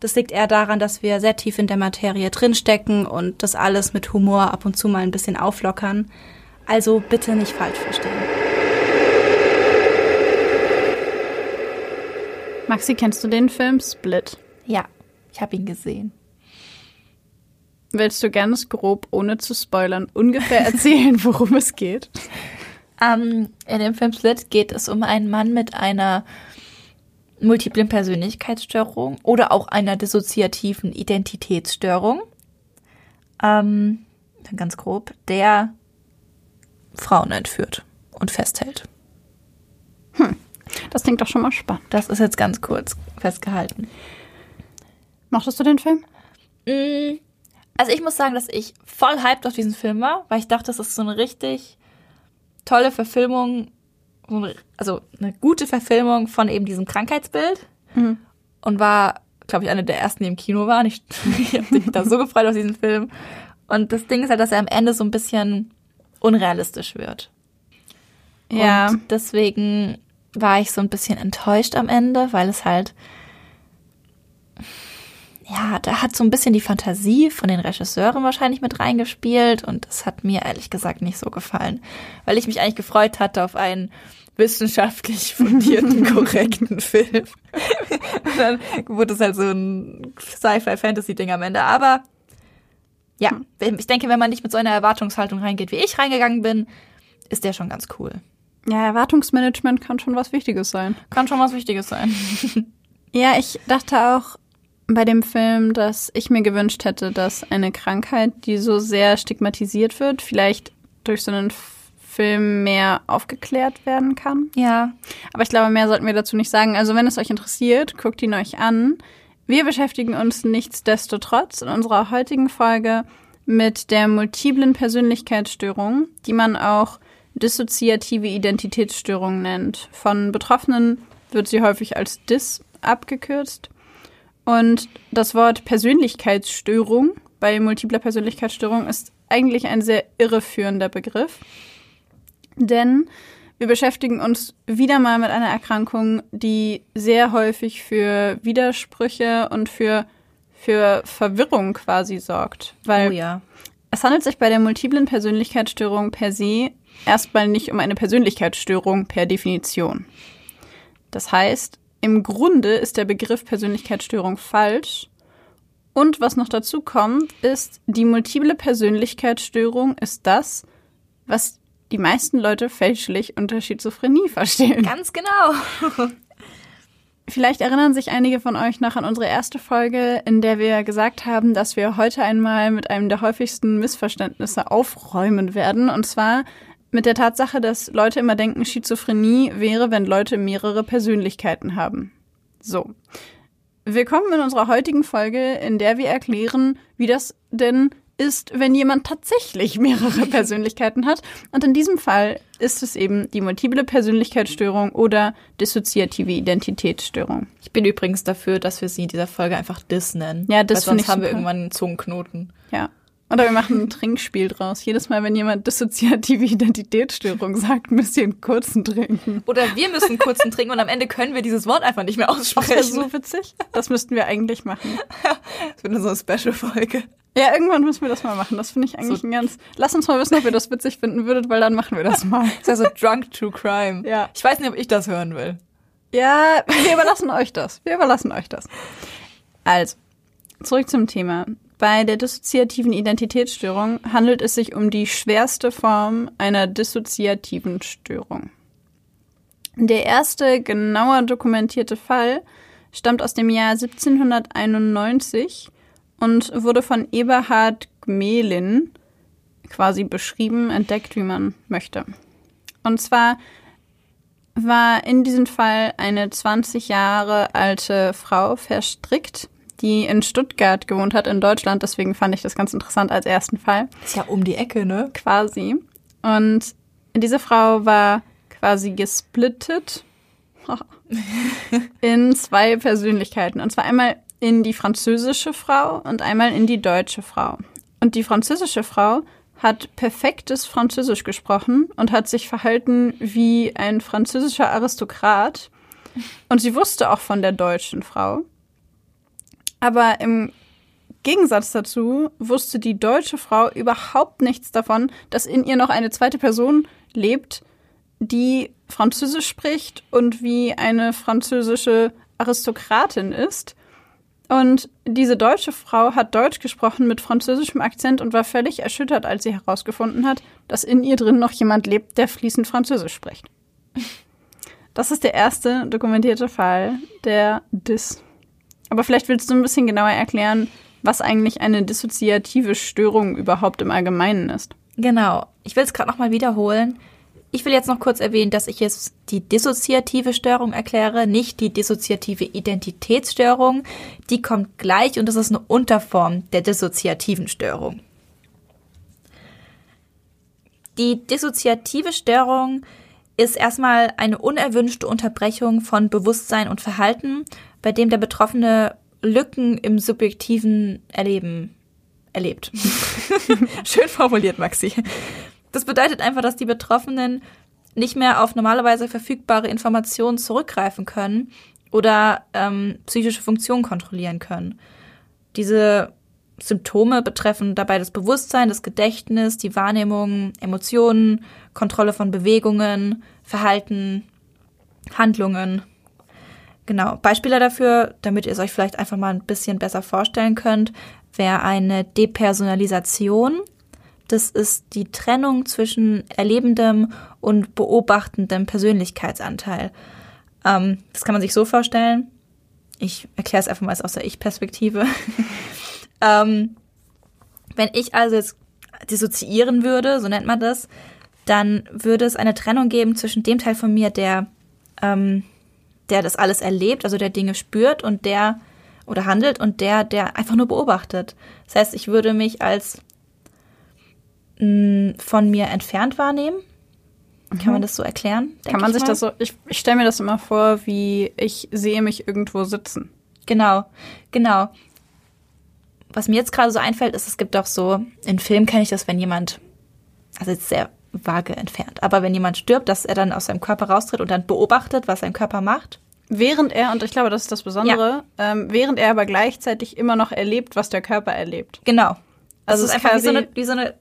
Das liegt eher daran, dass wir sehr tief in der Materie drinstecken und das alles mit Humor ab und zu mal ein bisschen auflockern. Also bitte nicht falsch verstehen. Maxi, kennst du den Film Split? Ja, ich habe ihn gesehen. Willst du ganz grob, ohne zu spoilern, ungefähr erzählen, worum es geht? Ähm, in dem Film Split geht es um einen Mann mit einer multiplen Persönlichkeitsstörung oder auch einer dissoziativen Identitätsstörung. Ähm, ganz grob, der Frauen entführt und festhält. Hm, das klingt doch schon mal spannend. Das ist jetzt ganz kurz festgehalten. Mochtest du den Film? Mm, also ich muss sagen, dass ich voll hyped auf diesen Film war, weil ich dachte, das ist so eine richtig tolle Verfilmung so eine, also eine gute Verfilmung von eben diesem Krankheitsbild mhm. und war, glaube ich, eine der ersten, die im Kino waren. Ich, ich habe mich da so gefreut auf diesen Film. Und das Ding ist halt, dass er am Ende so ein bisschen unrealistisch wird. Ja. Und deswegen war ich so ein bisschen enttäuscht am Ende, weil es halt ja, da hat so ein bisschen die Fantasie von den Regisseuren wahrscheinlich mit reingespielt und das hat mir ehrlich gesagt nicht so gefallen, weil ich mich eigentlich gefreut hatte auf einen wissenschaftlich fundierten, korrekten Film. und dann wurde es halt so ein Sci-Fi-Fantasy-Ding am Ende, aber ja, ich denke, wenn man nicht mit so einer Erwartungshaltung reingeht, wie ich reingegangen bin, ist der schon ganz cool. Ja, Erwartungsmanagement kann schon was Wichtiges sein. Kann schon was Wichtiges sein. ja, ich dachte auch, bei dem Film, dass ich mir gewünscht hätte, dass eine Krankheit, die so sehr stigmatisiert wird, vielleicht durch so einen Film mehr aufgeklärt werden kann. Ja. Aber ich glaube, mehr sollten wir dazu nicht sagen. Also wenn es euch interessiert, guckt ihn euch an. Wir beschäftigen uns nichtsdestotrotz in unserer heutigen Folge mit der multiplen Persönlichkeitsstörung, die man auch dissoziative Identitätsstörung nennt. Von Betroffenen wird sie häufig als DIS abgekürzt. Und das Wort Persönlichkeitsstörung bei multipler Persönlichkeitsstörung ist eigentlich ein sehr irreführender Begriff. Denn wir beschäftigen uns wieder mal mit einer Erkrankung, die sehr häufig für Widersprüche und für, für Verwirrung quasi sorgt. Weil oh ja. es handelt sich bei der multiplen Persönlichkeitsstörung per se erstmal nicht um eine Persönlichkeitsstörung per Definition. Das heißt, im Grunde ist der Begriff Persönlichkeitsstörung falsch. Und was noch dazu kommt, ist, die multiple Persönlichkeitsstörung ist das, was die meisten Leute fälschlich unter Schizophrenie verstehen. Ganz genau. Vielleicht erinnern sich einige von euch noch an unsere erste Folge, in der wir gesagt haben, dass wir heute einmal mit einem der häufigsten Missverständnisse aufräumen werden. Und zwar mit der Tatsache, dass Leute immer denken, Schizophrenie wäre, wenn Leute mehrere Persönlichkeiten haben. So. Willkommen in unserer heutigen Folge, in der wir erklären, wie das denn ist, wenn jemand tatsächlich mehrere Persönlichkeiten hat. Und in diesem Fall ist es eben die multiple Persönlichkeitsstörung oder dissoziative Identitätsstörung. Ich bin übrigens dafür, dass wir sie in dieser Folge einfach Dis nennen. Ja, das sonst haben wir irgendwann einen Zungenknoten. Ja. Oder wir machen ein Trinkspiel draus. Jedes Mal, wenn jemand dissoziative Identitätsstörung sagt, müsst ihr einen kurzen trinken. Oder wir müssen einen kurzen trinken und am Ende können wir dieses Wort einfach nicht mehr aussprechen. Das ist so witzig. Das müssten wir eigentlich machen. das wird so eine Special-Folge. Ja, irgendwann müssen wir das mal machen. Das finde ich eigentlich so. ein ganz. Lass uns mal wissen, ob ihr das witzig finden würdet, weil dann machen wir das mal. Das ist ja so Drunk True Crime. Ja. Ich weiß nicht, ob ich das hören will. Ja, wir überlassen euch das. Wir überlassen euch das. Also, zurück zum Thema. Bei der dissoziativen Identitätsstörung handelt es sich um die schwerste Form einer dissoziativen Störung. Der erste genauer dokumentierte Fall stammt aus dem Jahr 1791 und wurde von Eberhard Gmelin quasi beschrieben, entdeckt, wie man möchte. Und zwar war in diesem Fall eine 20 Jahre alte Frau verstrickt, die in Stuttgart gewohnt hat, in Deutschland. Deswegen fand ich das ganz interessant als ersten Fall. Ist ja um die Ecke, ne? Quasi. Und diese Frau war quasi gesplittet in zwei Persönlichkeiten. Und zwar einmal in die französische Frau und einmal in die deutsche Frau. Und die französische Frau hat perfektes Französisch gesprochen und hat sich verhalten wie ein französischer Aristokrat. Und sie wusste auch von der deutschen Frau. Aber im Gegensatz dazu wusste die deutsche Frau überhaupt nichts davon, dass in ihr noch eine zweite Person lebt, die Französisch spricht und wie eine französische Aristokratin ist. Und diese deutsche Frau hat Deutsch gesprochen mit französischem Akzent und war völlig erschüttert, als sie herausgefunden hat, dass in ihr drin noch jemand lebt, der fließend Französisch spricht. Das ist der erste dokumentierte Fall der Dis. Aber vielleicht willst du ein bisschen genauer erklären, was eigentlich eine dissoziative Störung überhaupt im Allgemeinen ist. Genau. Ich will es gerade nochmal wiederholen. Ich will jetzt noch kurz erwähnen, dass ich jetzt die dissoziative Störung erkläre, nicht die dissoziative Identitätsstörung. Die kommt gleich und das ist eine Unterform der dissoziativen Störung. Die dissoziative Störung ist erstmal eine unerwünschte Unterbrechung von Bewusstsein und Verhalten, bei dem der Betroffene Lücken im subjektiven Erleben erlebt. Schön formuliert, Maxi. Das bedeutet einfach, dass die Betroffenen nicht mehr auf normalerweise verfügbare Informationen zurückgreifen können oder ähm, psychische Funktionen kontrollieren können. Diese Symptome betreffen dabei das Bewusstsein, das Gedächtnis, die Wahrnehmung, Emotionen, Kontrolle von Bewegungen, Verhalten, Handlungen. Genau, Beispiele dafür, damit ihr es euch vielleicht einfach mal ein bisschen besser vorstellen könnt, wäre eine Depersonalisation. Das ist die Trennung zwischen erlebendem und beobachtendem Persönlichkeitsanteil. Ähm, das kann man sich so vorstellen. Ich erkläre es einfach mal aus der Ich-Perspektive. ähm, wenn ich also jetzt dissoziieren würde, so nennt man das, dann würde es eine Trennung geben zwischen dem Teil von mir, der, ähm, der das alles erlebt, also der Dinge spürt und der oder handelt und der, der einfach nur beobachtet. Das heißt, ich würde mich als von mir entfernt wahrnehmen. Kann man mhm. das so erklären? Kann man sich mal? das so, ich, ich stelle mir das immer vor, wie ich sehe mich irgendwo sitzen. Genau, genau. Was mir jetzt gerade so einfällt, ist, es gibt auch so, in Filmen kenne ich das, wenn jemand, also jetzt sehr vage entfernt, aber wenn jemand stirbt, dass er dann aus seinem Körper raustritt und dann beobachtet, was sein Körper macht. Während er, und ich glaube, das ist das Besondere, ja. ähm, während er aber gleichzeitig immer noch erlebt, was der Körper erlebt. Genau. Also es ist einfach wie so, eine, wie so eine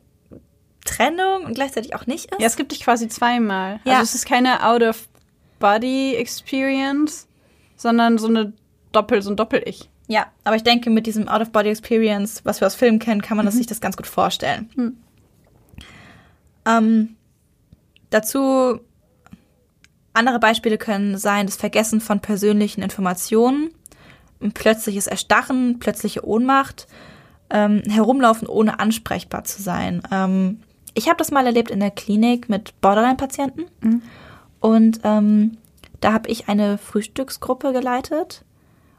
Trennung und gleichzeitig auch nicht ist. Ja, es gibt dich quasi zweimal. Ja. Also es ist keine Out-of-Body-Experience, sondern so eine Doppel, so ein Doppel-Ich. Ja, aber ich denke, mit diesem Out-of-Body-Experience, was wir aus Filmen kennen, kann man mhm. das sich das ganz gut vorstellen. Mhm. Ähm, dazu andere Beispiele können sein das Vergessen von persönlichen Informationen, plötzliches Erstarren, plötzliche Ohnmacht, ähm, herumlaufen ohne ansprechbar zu sein, ähm, ich habe das mal erlebt in der Klinik mit Borderline-Patienten. Mhm. Und ähm, da habe ich eine Frühstücksgruppe geleitet.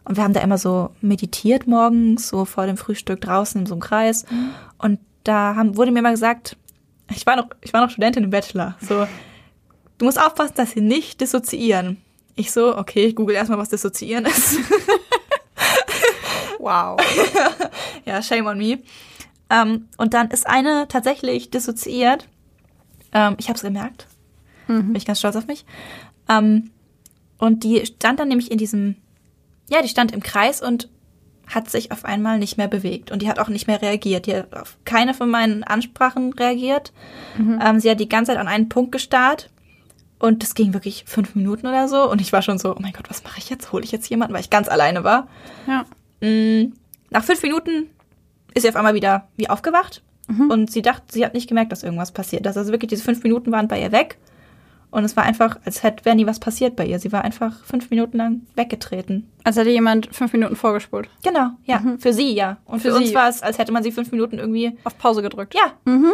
Und wir haben da immer so meditiert morgens, so vor dem Frühstück draußen in so einem Kreis. Mhm. Und da haben, wurde mir mal gesagt, ich war noch, ich war noch Studentin im Bachelor. So, du musst aufpassen, dass sie nicht dissoziieren. Ich so, okay, ich google erstmal, was dissoziieren ist. wow. ja, shame on me. Ähm, und dann ist eine tatsächlich dissoziiert. Ähm, ich habe es gemerkt. Mhm. Bin ich ganz stolz auf mich. Ähm, und die stand dann nämlich in diesem, ja, die stand im Kreis und hat sich auf einmal nicht mehr bewegt. Und die hat auch nicht mehr reagiert. Die hat auf keine von meinen Ansprachen reagiert. Mhm. Ähm, sie hat die ganze Zeit an einen Punkt gestarrt. Und das ging wirklich fünf Minuten oder so. Und ich war schon so, oh mein Gott, was mache ich jetzt? Hole ich jetzt jemanden? Weil ich ganz alleine war. Ja. Mm, nach fünf Minuten ist sie auf einmal wieder wie aufgewacht. Und sie dachte, sie hat nicht gemerkt, dass irgendwas passiert. Also wirklich diese fünf Minuten waren bei ihr weg. Und es war einfach, als hätte wäre nie was passiert bei ihr. Sie war einfach fünf Minuten lang weggetreten. Als hätte jemand fünf Minuten vorgespult. Genau, ja. Für sie, ja. Und für, Für uns war es, als hätte man sie fünf Minuten irgendwie. Auf Pause gedrückt. Ja,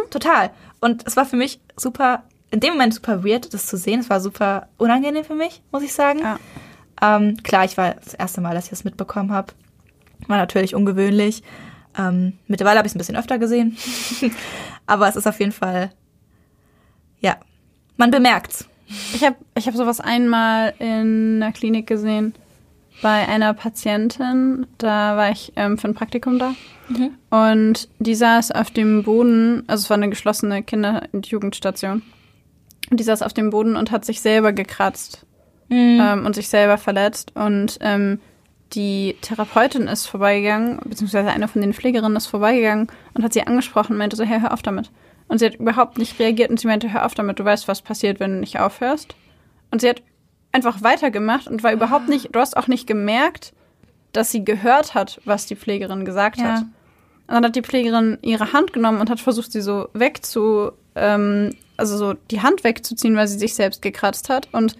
total. Und es war für mich super, in dem Moment super weird, das zu sehen. Es war super unangenehm für mich, muss ich sagen. Ja. Ähm, klar, ich war das erste Mal, dass ich das mitbekommen habe. War natürlich ungewöhnlich. Ähm, mittlerweile habe ich es ein bisschen öfter gesehen. Aber es ist auf jeden Fall, ja, man bemerkt's. Ich habe ich hab sowas einmal in einer Klinik gesehen bei einer Patientin. Da war ich ähm, für ein Praktikum da. Und die saß auf dem Boden, also es war eine geschlossene Kinder- und Jugendstation. Und die saß auf dem Boden und hat sich selber gekratzt ähm, und sich selber verletzt. Und ähm, die Therapeutin ist vorbeigegangen, beziehungsweise eine von den Pflegerinnen ist vorbeigegangen und hat sie angesprochen und meinte so, hey, hör auf damit. Und sie hat überhaupt nicht reagiert und sie meinte, hör auf damit, du weißt, was passiert, wenn du nicht aufhörst. Und sie hat einfach weitergemacht und war überhaupt nicht, du hast auch nicht gemerkt, dass sie gehört hat, was die Pflegerin gesagt Ja. hat. Und dann hat die Pflegerin ihre Hand genommen und hat versucht, sie so wegzu, ähm, also so die Hand wegzuziehen, weil sie sich selbst gekratzt hat. Und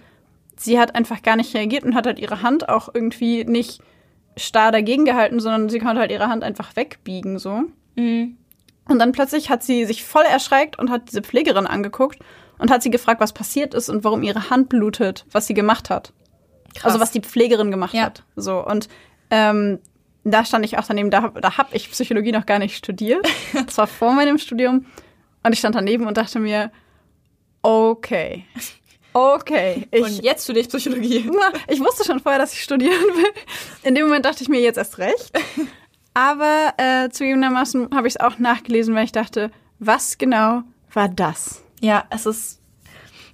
sie hat einfach gar nicht reagiert und hat halt ihre Hand auch irgendwie nicht starr dagegen gehalten, sondern sie konnte halt ihre Hand einfach wegbiegen, so. Mhm. Und dann plötzlich hat sie sich voll erschreckt und hat diese Pflegerin angeguckt und hat sie gefragt, was passiert ist und warum ihre Hand blutet, was sie gemacht hat. Krass. Also was die Pflegerin gemacht Ja. hat. So und ähm, da stand ich auch daneben, da, da habe ich Psychologie noch gar nicht studiert. Das war vor meinem Studium. Und ich stand daneben und dachte mir, okay, okay. Ich, Und jetzt studiere ich Psychologie. ich wusste schon vorher, dass ich studieren will. In dem Moment dachte ich mir jetzt erst recht. Aber äh, zugegebenermaßen habe ich es auch nachgelesen, weil ich dachte, was genau war das? Ja, es ist.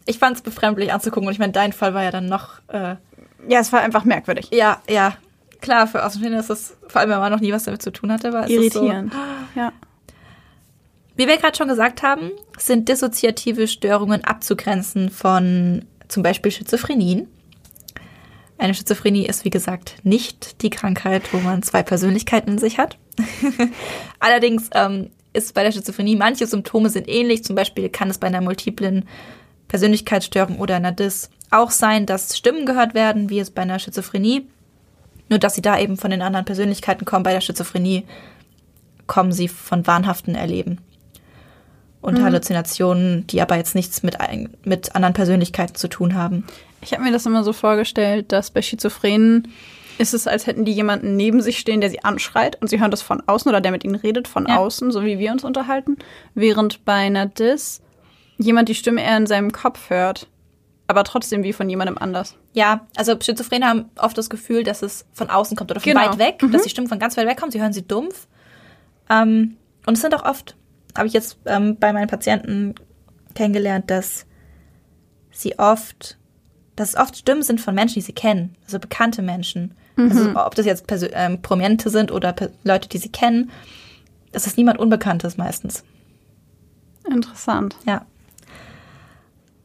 Ich fand es befremdlich anzugucken und ich meine, dein Fall war ja dann noch. Äh, Ja, es war einfach merkwürdig. ja, ja. Klar, für Außenstehende ist es, vor allem wenn man noch nie was damit zu tun hatte, war es ist so. Irritierend. Ja. Wie wir gerade schon gesagt haben, sind dissoziative Störungen abzugrenzen von zum Beispiel Schizophrenien. Eine Schizophrenie ist, wie gesagt, nicht die Krankheit, wo man zwei Persönlichkeiten in sich hat. Allerdings ähm, ist bei der Schizophrenie, manche Symptome sind ähnlich. Zum Beispiel kann es bei einer multiplen Persönlichkeitsstörung oder einer Dis auch sein, dass Stimmen gehört werden, wie es bei einer Schizophrenie. Nur dass sie da eben von den anderen Persönlichkeiten kommen. Bei der Schizophrenie kommen sie von wahnhaften Erleben und Halluzinationen, die aber jetzt nichts mit, ein, mit anderen Persönlichkeiten zu tun haben. Ich habe mir das immer so vorgestellt, dass bei Schizophrenen ist es, als hätten die jemanden neben sich stehen, der sie anschreit und sie hören das von außen oder der mit ihnen redet von Ja. außen, so wie wir uns unterhalten. Während bei einer Dis jemand die Stimme eher in seinem Kopf hört, aber trotzdem wie von jemandem anders. Ja, also Schizophrene haben oft das Gefühl, dass es von außen kommt oder von Genau. weit weg, dass die Stimmen von ganz weit weg kommen. Sie hören sie dumpf. Ähm, und es sind auch oft, habe ich jetzt ähm, bei meinen Patienten kennengelernt, dass sie oft, dass es oft Stimmen sind von Menschen, die sie kennen, also bekannte Menschen. Also ob das jetzt Persö ähm, Prominente sind oder per Leute, die sie kennen, das ist niemand Unbekanntes meistens. Interessant. Ja.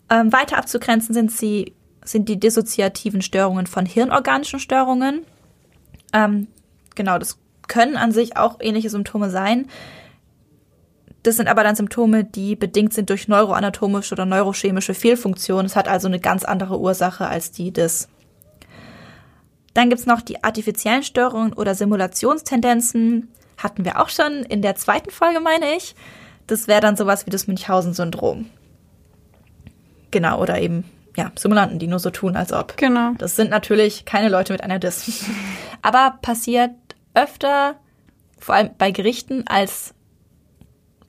Ähm, weiter abzugrenzen sind sie sind die dissoziativen Störungen von hirnorganischen Störungen. Ähm, genau, das können an sich auch ähnliche Symptome sein. Das sind aber dann Symptome, die bedingt sind durch neuroanatomische oder neurochemische Fehlfunktionen. Es hat also eine ganz andere Ursache als die des. Dann gibt's noch die artifiziellen Störungen oder Simulationstendenzen. Hatten wir auch schon in der zweiten Folge, meine ich. Das wäre dann sowas wie das Münchhausen-Syndrom. Genau, oder eben, ja, Simulanten, die nur so tun, als ob. Genau. Das sind natürlich keine Leute mit einer Dis. Aber passiert öfter, vor allem bei Gerichten, als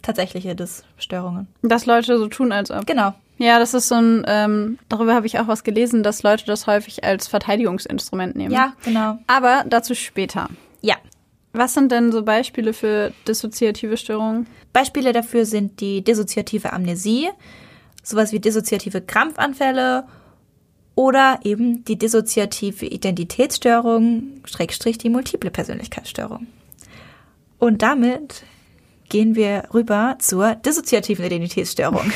tatsächliche Dis-Störungen. Dass Leute so tun, als ob. Genau. Ja, das ist so ein, ähm, darüber habe ich auch was gelesen, dass Leute das häufig als Verteidigungsinstrument nehmen. Ja, genau. Aber dazu später. Ja. Was sind denn so Beispiele für dissoziative Störungen? Beispiele dafür sind die dissoziative Amnesie, sowas wie dissoziative Krampfanfälle oder eben die dissoziative Identitätsstörung, Schrägstrich die multiple Persönlichkeitsstörung. Und damit gehen wir rüber zur dissoziativen Identitätsstörung.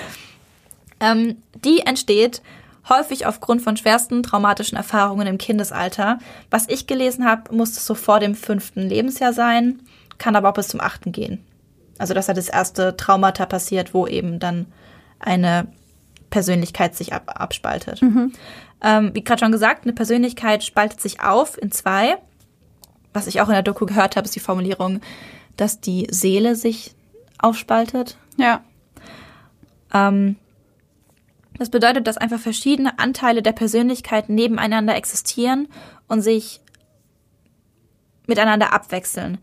ähm, die entsteht häufig aufgrund von schwersten traumatischen Erfahrungen im Kindesalter. Was ich gelesen habe, muss es so vor dem fünften Lebensjahr sein. kann aber auch bis zum achten gehen. Also dass da das erste Traumata passiert, wo eben dann eine Persönlichkeit sich ab, abspaltet. Ähm, wie gerade schon gesagt, eine Persönlichkeit spaltet sich auf in zwei. Was ich auch in der Doku gehört habe, ist die Formulierung, dass die Seele sich aufspaltet. Ja. Ähm, das bedeutet, dass einfach verschiedene Anteile der Persönlichkeit nebeneinander existieren und sich miteinander abwechseln.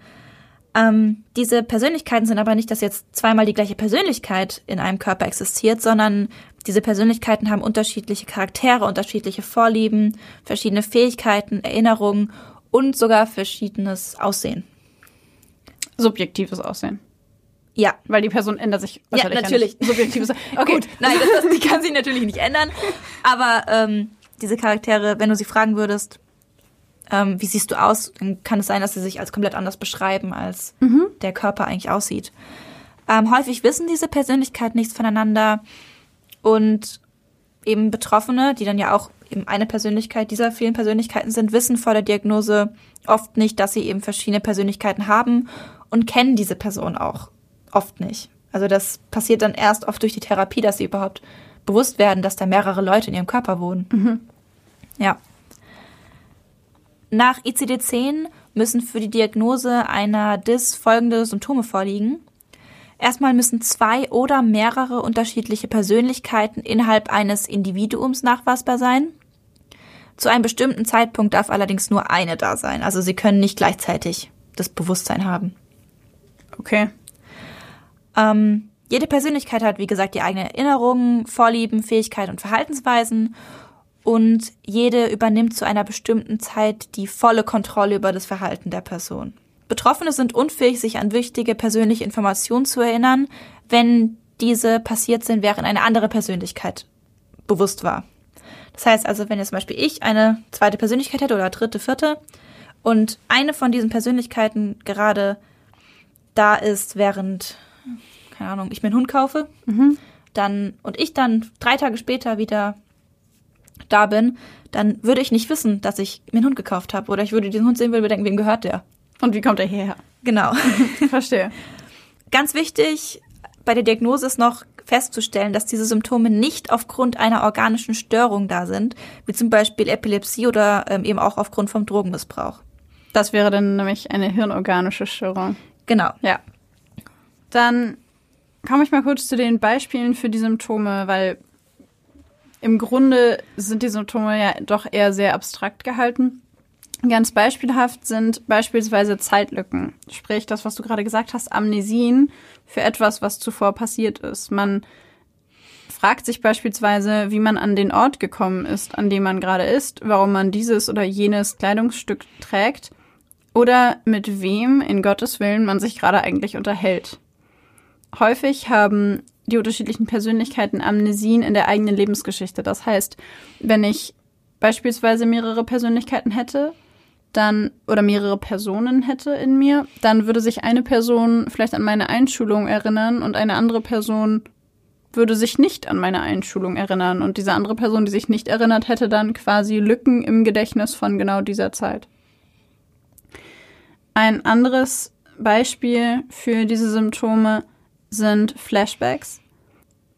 Ähm, diese Persönlichkeiten sind aber nicht, dass jetzt zweimal die gleiche Persönlichkeit in einem Körper existiert, sondern diese Persönlichkeiten haben unterschiedliche Charaktere, unterschiedliche Vorlieben, verschiedene Fähigkeiten, Erinnerungen und sogar verschiedenes Aussehen. Subjektives Aussehen. Ja, Weil die Person ändert sich Ja, natürlich. nicht. Subjektives Okay. Gut, nein, das, das, die kann sich natürlich nicht ändern. Aber ähm, diese Charaktere, wenn du sie fragen würdest, ähm, wie siehst du aus, dann kann es sein, dass sie sich als komplett anders beschreiben, als der Körper eigentlich aussieht. Ähm, häufig wissen diese Persönlichkeiten nichts voneinander und eben Betroffene, die dann ja auch eben eine Persönlichkeit dieser vielen Persönlichkeiten sind, wissen vor der Diagnose oft nicht, dass sie eben verschiedene Persönlichkeiten haben und kennen diese Person auch oft nicht. Also das passiert dann erst oft durch die Therapie, dass sie überhaupt bewusst werden, dass da mehrere Leute in ihrem Körper wohnen. Ja. Nach ICD-10 müssen für die Diagnose einer DIS folgende Symptome vorliegen. Erstmal müssen zwei oder mehrere unterschiedliche Persönlichkeiten innerhalb eines Individuums nachweisbar sein. Zu einem bestimmten Zeitpunkt darf allerdings nur eine da sein. Also sie können nicht gleichzeitig das Bewusstsein haben. Okay. Ähm, jede Persönlichkeit hat, wie gesagt, die eigenen Erinnerungen, Vorlieben, Fähigkeiten und Verhaltensweisen. Und jede übernimmt zu einer bestimmten Zeit die volle Kontrolle über das Verhalten der Person. Betroffene sind unfähig, sich an wichtige persönliche Informationen zu erinnern, wenn diese passiert sind, während eine andere Persönlichkeit bewusst war. Das heißt also, wenn jetzt zum Beispiel ich eine zweite Persönlichkeit hätte oder dritte, vierte und eine von diesen Persönlichkeiten gerade da ist, während, keine Ahnung, ich mir einen Hund kaufe, dann und ich dann drei Tage später wieder da bin, dann würde ich nicht wissen, dass ich mir einen Hund gekauft habe. Oder ich würde diesen Hund sehen, würde mir denken, wem gehört der? Und wie kommt er hierher? Genau. Verstehe. Ganz wichtig bei der Diagnose ist noch festzustellen, dass diese Symptome nicht aufgrund einer organischen Störung da sind, wie zum Beispiel Epilepsie oder ähm, eben auch aufgrund vom Drogenmissbrauch. Das wäre dann nämlich eine hirnorganische Störung. Genau. Ja. Dann komme ich mal kurz zu den Beispielen für die Symptome, weil im Grunde sind die Symptome ja doch eher sehr abstrakt gehalten. Ganz beispielhaft sind beispielsweise Zeitlücken, sprich das, was du gerade gesagt hast, Amnesien für etwas, was zuvor passiert ist. Man fragt sich beispielsweise, wie man an den Ort gekommen ist, an dem man gerade ist, warum man dieses oder jenes Kleidungsstück trägt oder mit wem in Gottes Willen man sich gerade eigentlich unterhält. Häufig haben die unterschiedlichen Persönlichkeiten Amnesien in der eigenen Lebensgeschichte. Das heißt, wenn ich beispielsweise mehrere Persönlichkeiten hätte, dann oder mehrere Personen hätte in mir, dann würde sich eine Person vielleicht an meine Einschulung erinnern und eine andere Person würde sich nicht an meine Einschulung erinnern und diese andere Person, die sich nicht erinnert, hätte dann quasi Lücken im Gedächtnis von genau dieser Zeit. Ein anderes Beispiel für diese Symptome sind Flashbacks.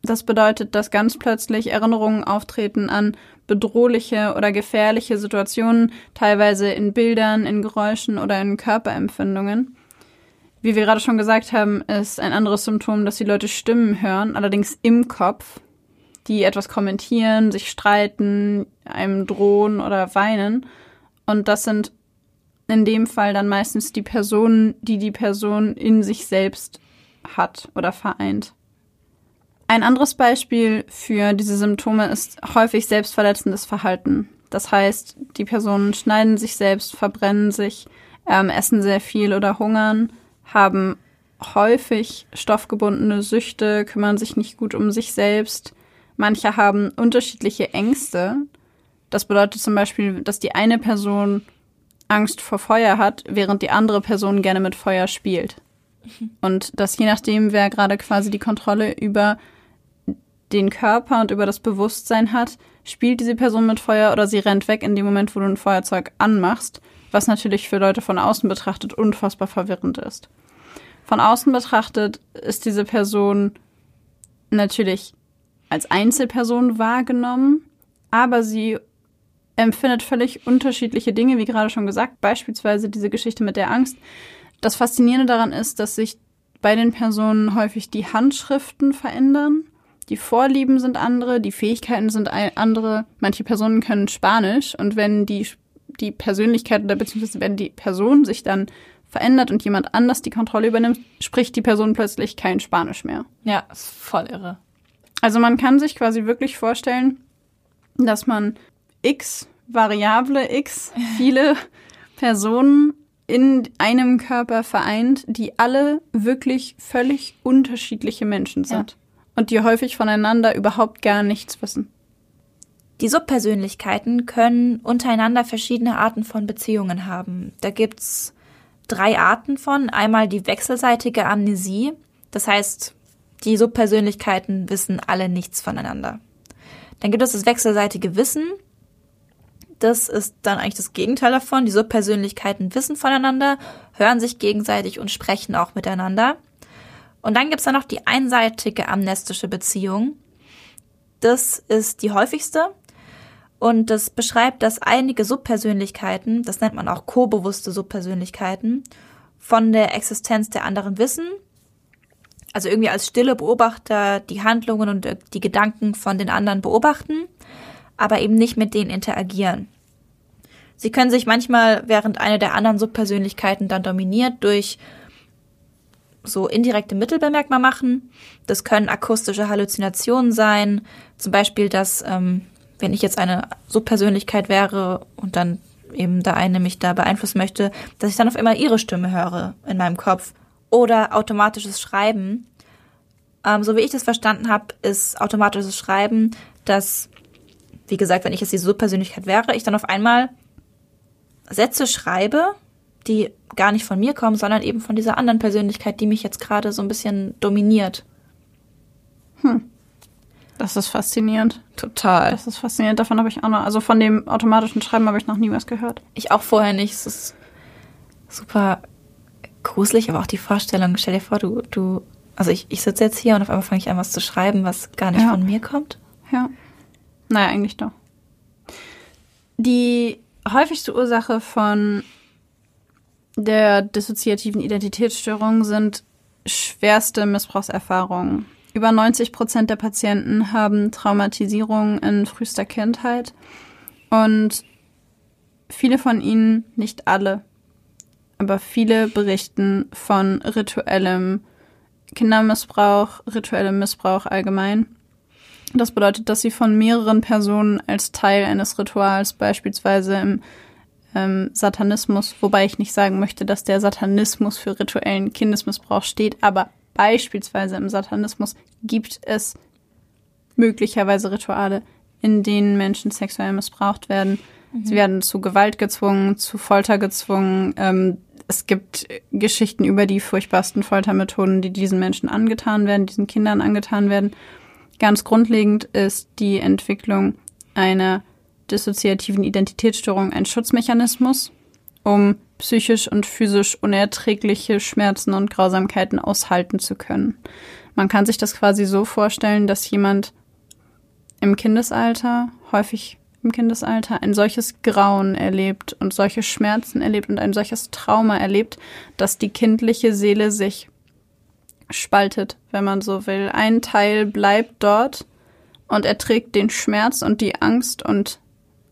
Das bedeutet, dass ganz plötzlich Erinnerungen auftreten an bedrohliche oder gefährliche Situationen, teilweise in Bildern, in Geräuschen oder in Körperempfindungen. Wie wir gerade schon gesagt haben, ist ein anderes Symptom, dass die Leute Stimmen hören, allerdings im Kopf, die etwas kommentieren, sich streiten, einem drohen oder weinen. Und das sind in dem Fall dann meistens die Personen, die die Person in sich selbst hat oder vereint. Ein anderes Beispiel für diese Symptome ist häufig selbstverletzendes Verhalten. Das heißt, die Personen schneiden sich selbst, verbrennen sich, ähm, essen sehr viel oder hungern, haben häufig stoffgebundene Süchte, kümmern sich nicht gut um sich selbst. Manche haben unterschiedliche Ängste. Das bedeutet zum Beispiel, dass die eine Person Angst vor Feuer hat, während die andere Person gerne mit Feuer spielt. Und das je nachdem, wer gerade quasi die Kontrolle über den Körper und über das Bewusstsein hat, spielt diese Person mit Feuer oder sie rennt weg in dem Moment, wo du ein Feuerzeug anmachst, was natürlich für Leute von außen betrachtet unfassbar verwirrend ist. Von außen betrachtet ist diese Person natürlich als Einzelperson wahrgenommen, aber sie empfindet völlig unterschiedliche Dinge, wie gerade schon gesagt, beispielsweise diese Geschichte mit der Angst. Das Faszinierende daran ist, dass sich bei den Personen häufig die Handschriften verändern. Die Vorlieben sind andere, die Fähigkeiten sind andere. Manche Personen können Spanisch und wenn die, die Persönlichkeit oder beziehungsweise wenn die Person sich dann verändert und jemand anders die Kontrolle übernimmt, spricht die Person plötzlich kein Spanisch mehr. Ja, ist voll irre. Also man kann sich quasi wirklich vorstellen, dass man x Variable x viele Personen in einem Körper vereint, die alle wirklich völlig unterschiedliche Menschen sind. Ja. Und die häufig voneinander überhaupt gar nichts wissen. Die Subpersönlichkeiten können untereinander verschiedene Arten von Beziehungen haben. Da gibt's drei Arten von. Einmal die wechselseitige Amnesie. Das heißt, die Subpersönlichkeiten wissen alle nichts voneinander. Dann gibt es das wechselseitige Wissen. Das ist dann eigentlich das Gegenteil davon. Die Subpersönlichkeiten wissen voneinander, hören sich gegenseitig und sprechen auch miteinander. Und dann gibt es dann noch die einseitige amnestische Beziehung. Das ist die häufigste. Und das beschreibt, dass einige Subpersönlichkeiten, das nennt man auch co-bewusste Subpersönlichkeiten, von der Existenz der anderen wissen. Also irgendwie als stille Beobachter die Handlungen und die Gedanken von den anderen beobachten, aber eben nicht mit denen interagieren. Sie können sich manchmal, während eine der anderen Subpersönlichkeiten dann dominiert, durch so indirekte Mittel bemerkbar machen. Das können akustische Halluzinationen sein, zum Beispiel, dass ähm, wenn ich jetzt eine Subpersönlichkeit wäre und dann eben der eine mich da beeinflussen möchte, dass ich dann auf einmal ihre Stimme höre in meinem Kopf. Oder automatisches Schreiben. Ähm, so wie ich das verstanden habe, ist automatisches Schreiben, dass, wie gesagt, wenn ich jetzt die Subpersönlichkeit wäre, ich dann auf einmal Sätze schreibe, die gar nicht von mir kommen, sondern eben von dieser anderen Persönlichkeit, die mich jetzt gerade so ein bisschen dominiert. Hm. Das ist faszinierend. Total. Das ist faszinierend. Davon habe ich auch noch, also von dem automatischen Schreiben habe ich noch nie was gehört. Ich auch vorher nicht. Es ist super gruselig, aber auch die Vorstellung. Stell dir vor, du, du, also ich, ich sitze jetzt hier und auf einmal fange ich an, was zu schreiben, was gar nicht ja. von mir kommt. Ja. Naja, eigentlich doch. Die häufigste Ursache von der dissoziativen Identitätsstörung sind schwerste Missbrauchserfahrungen. Über 90 Prozent der Patienten haben Traumatisierungen in frühester Kindheit und viele von ihnen, nicht alle, aber viele berichten von rituellem Kindermissbrauch, rituellem Missbrauch allgemein. Das bedeutet, dass sie von mehreren Personen als Teil eines Rituals, beispielsweise im ähm, Satanismus, wobei ich nicht sagen möchte, dass der Satanismus für rituellen Kindesmissbrauch steht, aber beispielsweise im Satanismus gibt es möglicherweise Rituale, in denen Menschen sexuell missbraucht werden. Mhm. Sie werden zu Gewalt gezwungen, zu Folter gezwungen. Ähm, es gibt Geschichten über die furchtbarsten Foltermethoden, die diesen Menschen angetan werden, diesen Kindern angetan werden. Ganz grundlegend ist die Entwicklung einer dissoziativen Identitätsstörung ein Schutzmechanismus, um psychisch und physisch unerträgliche Schmerzen und Grausamkeiten aushalten zu können. Man kann sich das quasi so vorstellen, dass jemand im Kindesalter, häufig im Kindesalter, ein solches Grauen erlebt und solche Schmerzen erlebt und ein solches Trauma erlebt, dass die kindliche Seele sich spaltet, wenn man so will. Ein Teil bleibt dort und erträgt den Schmerz und die Angst und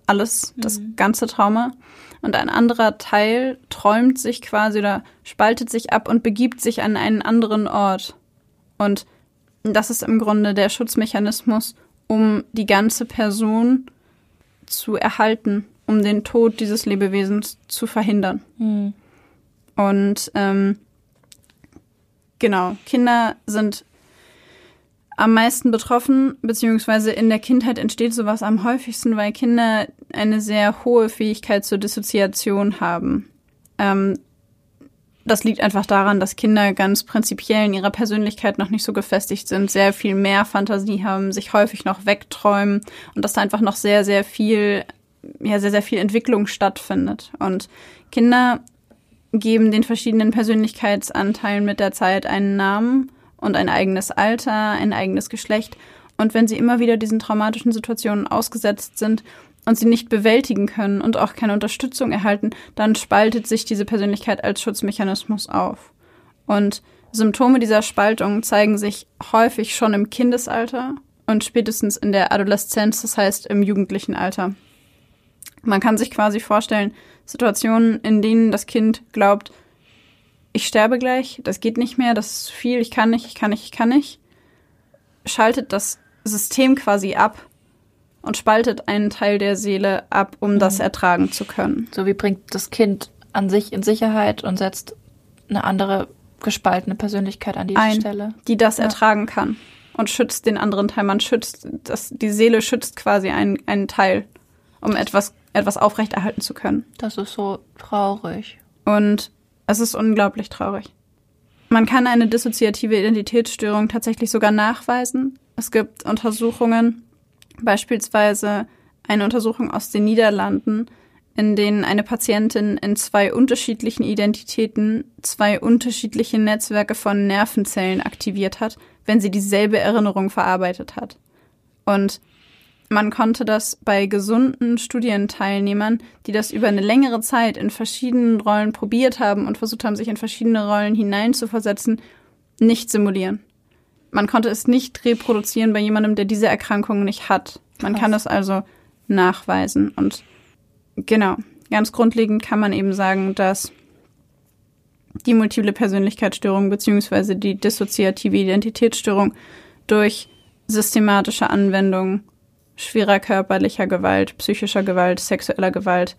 alles, das mhm. ganze Trauma und ein anderer Teil träumt sich quasi oder spaltet sich ab und begibt sich an einen anderen Ort. Und das ist im Grunde der Schutzmechanismus, um die ganze Person zu erhalten, um den Tod dieses Lebewesens zu verhindern. Mhm. Und ähm, genau, Kinder sind am meisten betroffen, beziehungsweise in der Kindheit entsteht sowas am häufigsten, weil Kinder eine sehr hohe Fähigkeit zur Dissoziation haben. Ähm, das liegt einfach daran, dass Kinder ganz prinzipiell in ihrer Persönlichkeit noch nicht so gefestigt sind, sehr viel mehr Fantasie haben, sich häufig noch wegträumen und dass da einfach noch sehr, sehr viel, ja, sehr, sehr viel Entwicklung stattfindet. Und Kinder geben den verschiedenen Persönlichkeitsanteilen mit der Zeit einen Namen und ein eigenes Alter, ein eigenes Geschlecht. Und wenn sie immer wieder diesen traumatischen Situationen ausgesetzt sind und sie nicht bewältigen können und auch keine Unterstützung erhalten, dann spaltet sich diese Persönlichkeit als Schutzmechanismus auf. Und Symptome dieser Spaltung zeigen sich häufig schon im Kindesalter und spätestens in der Adoleszenz, das heißt im jugendlichen Alter. Man kann sich quasi vorstellen, Situationen, in denen das Kind glaubt, ich sterbe gleich, das geht nicht mehr, das ist viel, ich kann nicht, ich kann nicht, ich kann nicht, schaltet das System quasi ab und spaltet einen Teil der Seele ab, um mhm. das ertragen zu können. So wie bringt das Kind an sich in Sicherheit und setzt eine andere gespaltene Persönlichkeit an die Ein, Stelle. Die das ja. ertragen kann und schützt den anderen Teil. Man schützt, das, die Seele schützt quasi einen, einen Teil, um etwas, etwas aufrechterhalten zu können. Das ist so traurig. Und es ist unglaublich traurig. Man kann eine dissoziative Identitätsstörung tatsächlich sogar nachweisen. Es gibt Untersuchungen, beispielsweise eine Untersuchung aus den Niederlanden, in denen eine Patientin in zwei unterschiedlichen Identitäten zwei unterschiedliche Netzwerke von Nervenzellen aktiviert hat, wenn sie dieselbe Erinnerung verarbeitet hat. Und man konnte das bei gesunden Studienteilnehmern, die das über eine längere Zeit in verschiedenen Rollen probiert haben und versucht haben, sich in verschiedene Rollen hineinzuversetzen, nicht simulieren. Man konnte es nicht reproduzieren bei jemandem, der diese Erkrankung nicht hat. Man Krass. kann das also nachweisen und Genau. Ganz grundlegend kann man eben sagen, dass die multiple Persönlichkeitsstörung beziehungsweise die dissoziative Identitätsstörung durch systematische Anwendung schwerer körperlicher Gewalt, psychischer Gewalt, sexueller Gewalt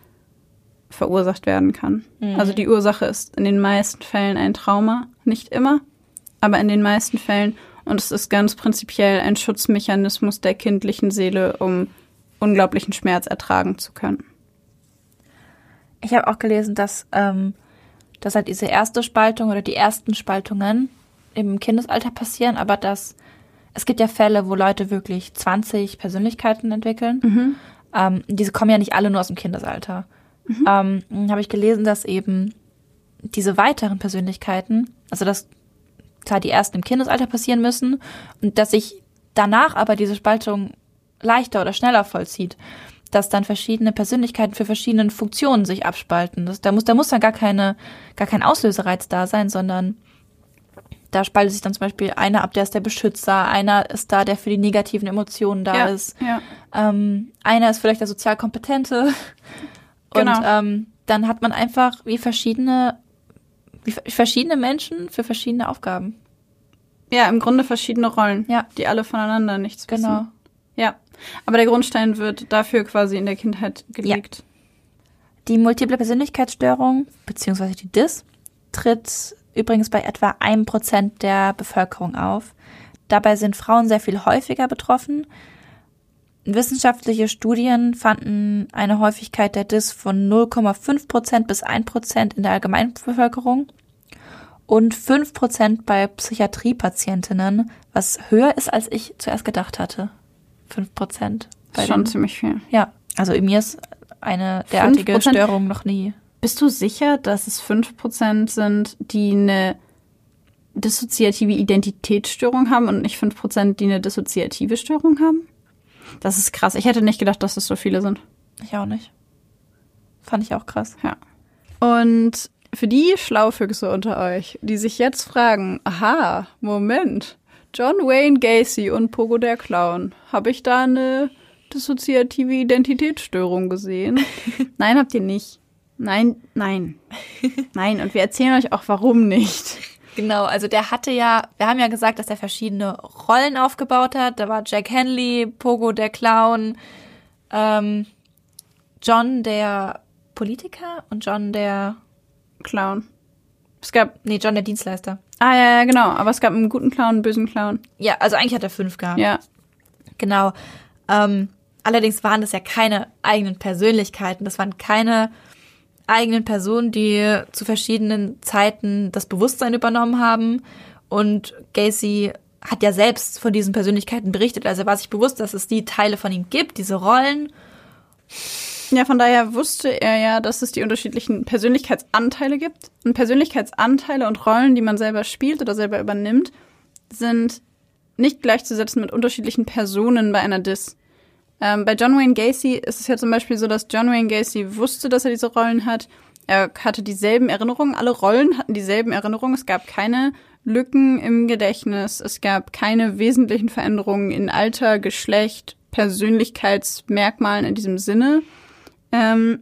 verursacht werden kann. Mhm. Also die Ursache ist in den meisten Fällen ein Trauma, nicht immer, aber in den meisten Fällen und es ist ganz prinzipiell ein Schutzmechanismus der kindlichen Seele, um unglaublichen Schmerz ertragen zu können ich habe auch gelesen, dass, ähm, dass halt diese erste Spaltung oder die ersten Spaltungen im Kindesalter passieren, aber dass es gibt ja Fälle, wo Leute wirklich 20 Persönlichkeiten entwickeln. Mhm. Ähm, diese kommen ja nicht alle nur aus dem Kindesalter. Mhm. Ähm, habe ich gelesen, dass eben diese weiteren Persönlichkeiten, also dass zwar die ersten im Kindesalter passieren müssen und dass sich danach aber diese Spaltung leichter oder schneller vollzieht dass dann verschiedene Persönlichkeiten für verschiedene Funktionen sich abspalten. Das, da muss, da muss dann gar keine, gar kein Auslösereiz da sein, sondern da spaltet sich dann zum Beispiel einer ab, der ist der Beschützer, einer ist da, der für die negativen Emotionen da ja, ist. Ja. Ähm, einer ist vielleicht der sozial Kompetente. Genau. Und ähm, dann hat man einfach wie verschiedene, wie verschiedene Menschen für verschiedene Aufgaben. Ja, im Grunde verschiedene Rollen, ja. die alle voneinander nichts wissen. Genau. Ja. Aber der Grundstein wird dafür quasi in der Kindheit gelegt. Ja. Die multiple Persönlichkeitsstörung, beziehungsweise die DIS, tritt übrigens bei etwa einem Prozent der Bevölkerung auf. Dabei sind Frauen sehr viel häufiger betroffen. Wissenschaftliche Studien fanden eine Häufigkeit der DIS von 0,5 Prozent bis 1 Prozent in der Allgemeinbevölkerung und 5 Prozent bei Psychiatriepatientinnen, was höher ist, als ich zuerst gedacht hatte. 5 Prozent. Schon ziemlich viel. Ja, also in mir ist eine derartige Störung noch nie. Bist du sicher, dass es 5 Prozent sind, die eine dissoziative Identitätsstörung haben und nicht 5 Prozent, die eine dissoziative Störung haben? Das ist krass. Ich hätte nicht gedacht, dass es so viele sind. Ich auch nicht. Fand ich auch krass. Ja. Und für die Schlaufüchse unter euch, die sich jetzt fragen, aha, Moment, John Wayne Gacy und Pogo der Clown. Habe ich da eine dissoziative Identitätsstörung gesehen? nein, habt ihr nicht. Nein, nein. Nein, und wir erzählen euch auch, warum nicht. Genau, also der hatte ja, wir haben ja gesagt, dass er verschiedene Rollen aufgebaut hat. Da war Jack Henley, Pogo der Clown, ähm, John der Politiker und John der Clown. Es gab, nee, John der Dienstleister. Ah, ja, ja, genau. Aber es gab einen guten Clown, einen bösen Clown. Ja, also eigentlich hat er fünf gehabt. Ja. Genau. Ähm, allerdings waren das ja keine eigenen Persönlichkeiten. Das waren keine eigenen Personen, die zu verschiedenen Zeiten das Bewusstsein übernommen haben. Und Gacy hat ja selbst von diesen Persönlichkeiten berichtet. Also er war sich bewusst, dass es die Teile von ihm gibt, diese Rollen. Ja, von daher wusste er ja, dass es die unterschiedlichen Persönlichkeitsanteile gibt. Und Persönlichkeitsanteile und Rollen, die man selber spielt oder selber übernimmt, sind nicht gleichzusetzen mit unterschiedlichen Personen bei einer Dis. Ähm, bei John Wayne Gacy ist es ja zum Beispiel so, dass John Wayne Gacy wusste, dass er diese Rollen hat. Er hatte dieselben Erinnerungen. Alle Rollen hatten dieselben Erinnerungen. Es gab keine Lücken im Gedächtnis. Es gab keine wesentlichen Veränderungen in Alter, Geschlecht, Persönlichkeitsmerkmalen in diesem Sinne. Ähm,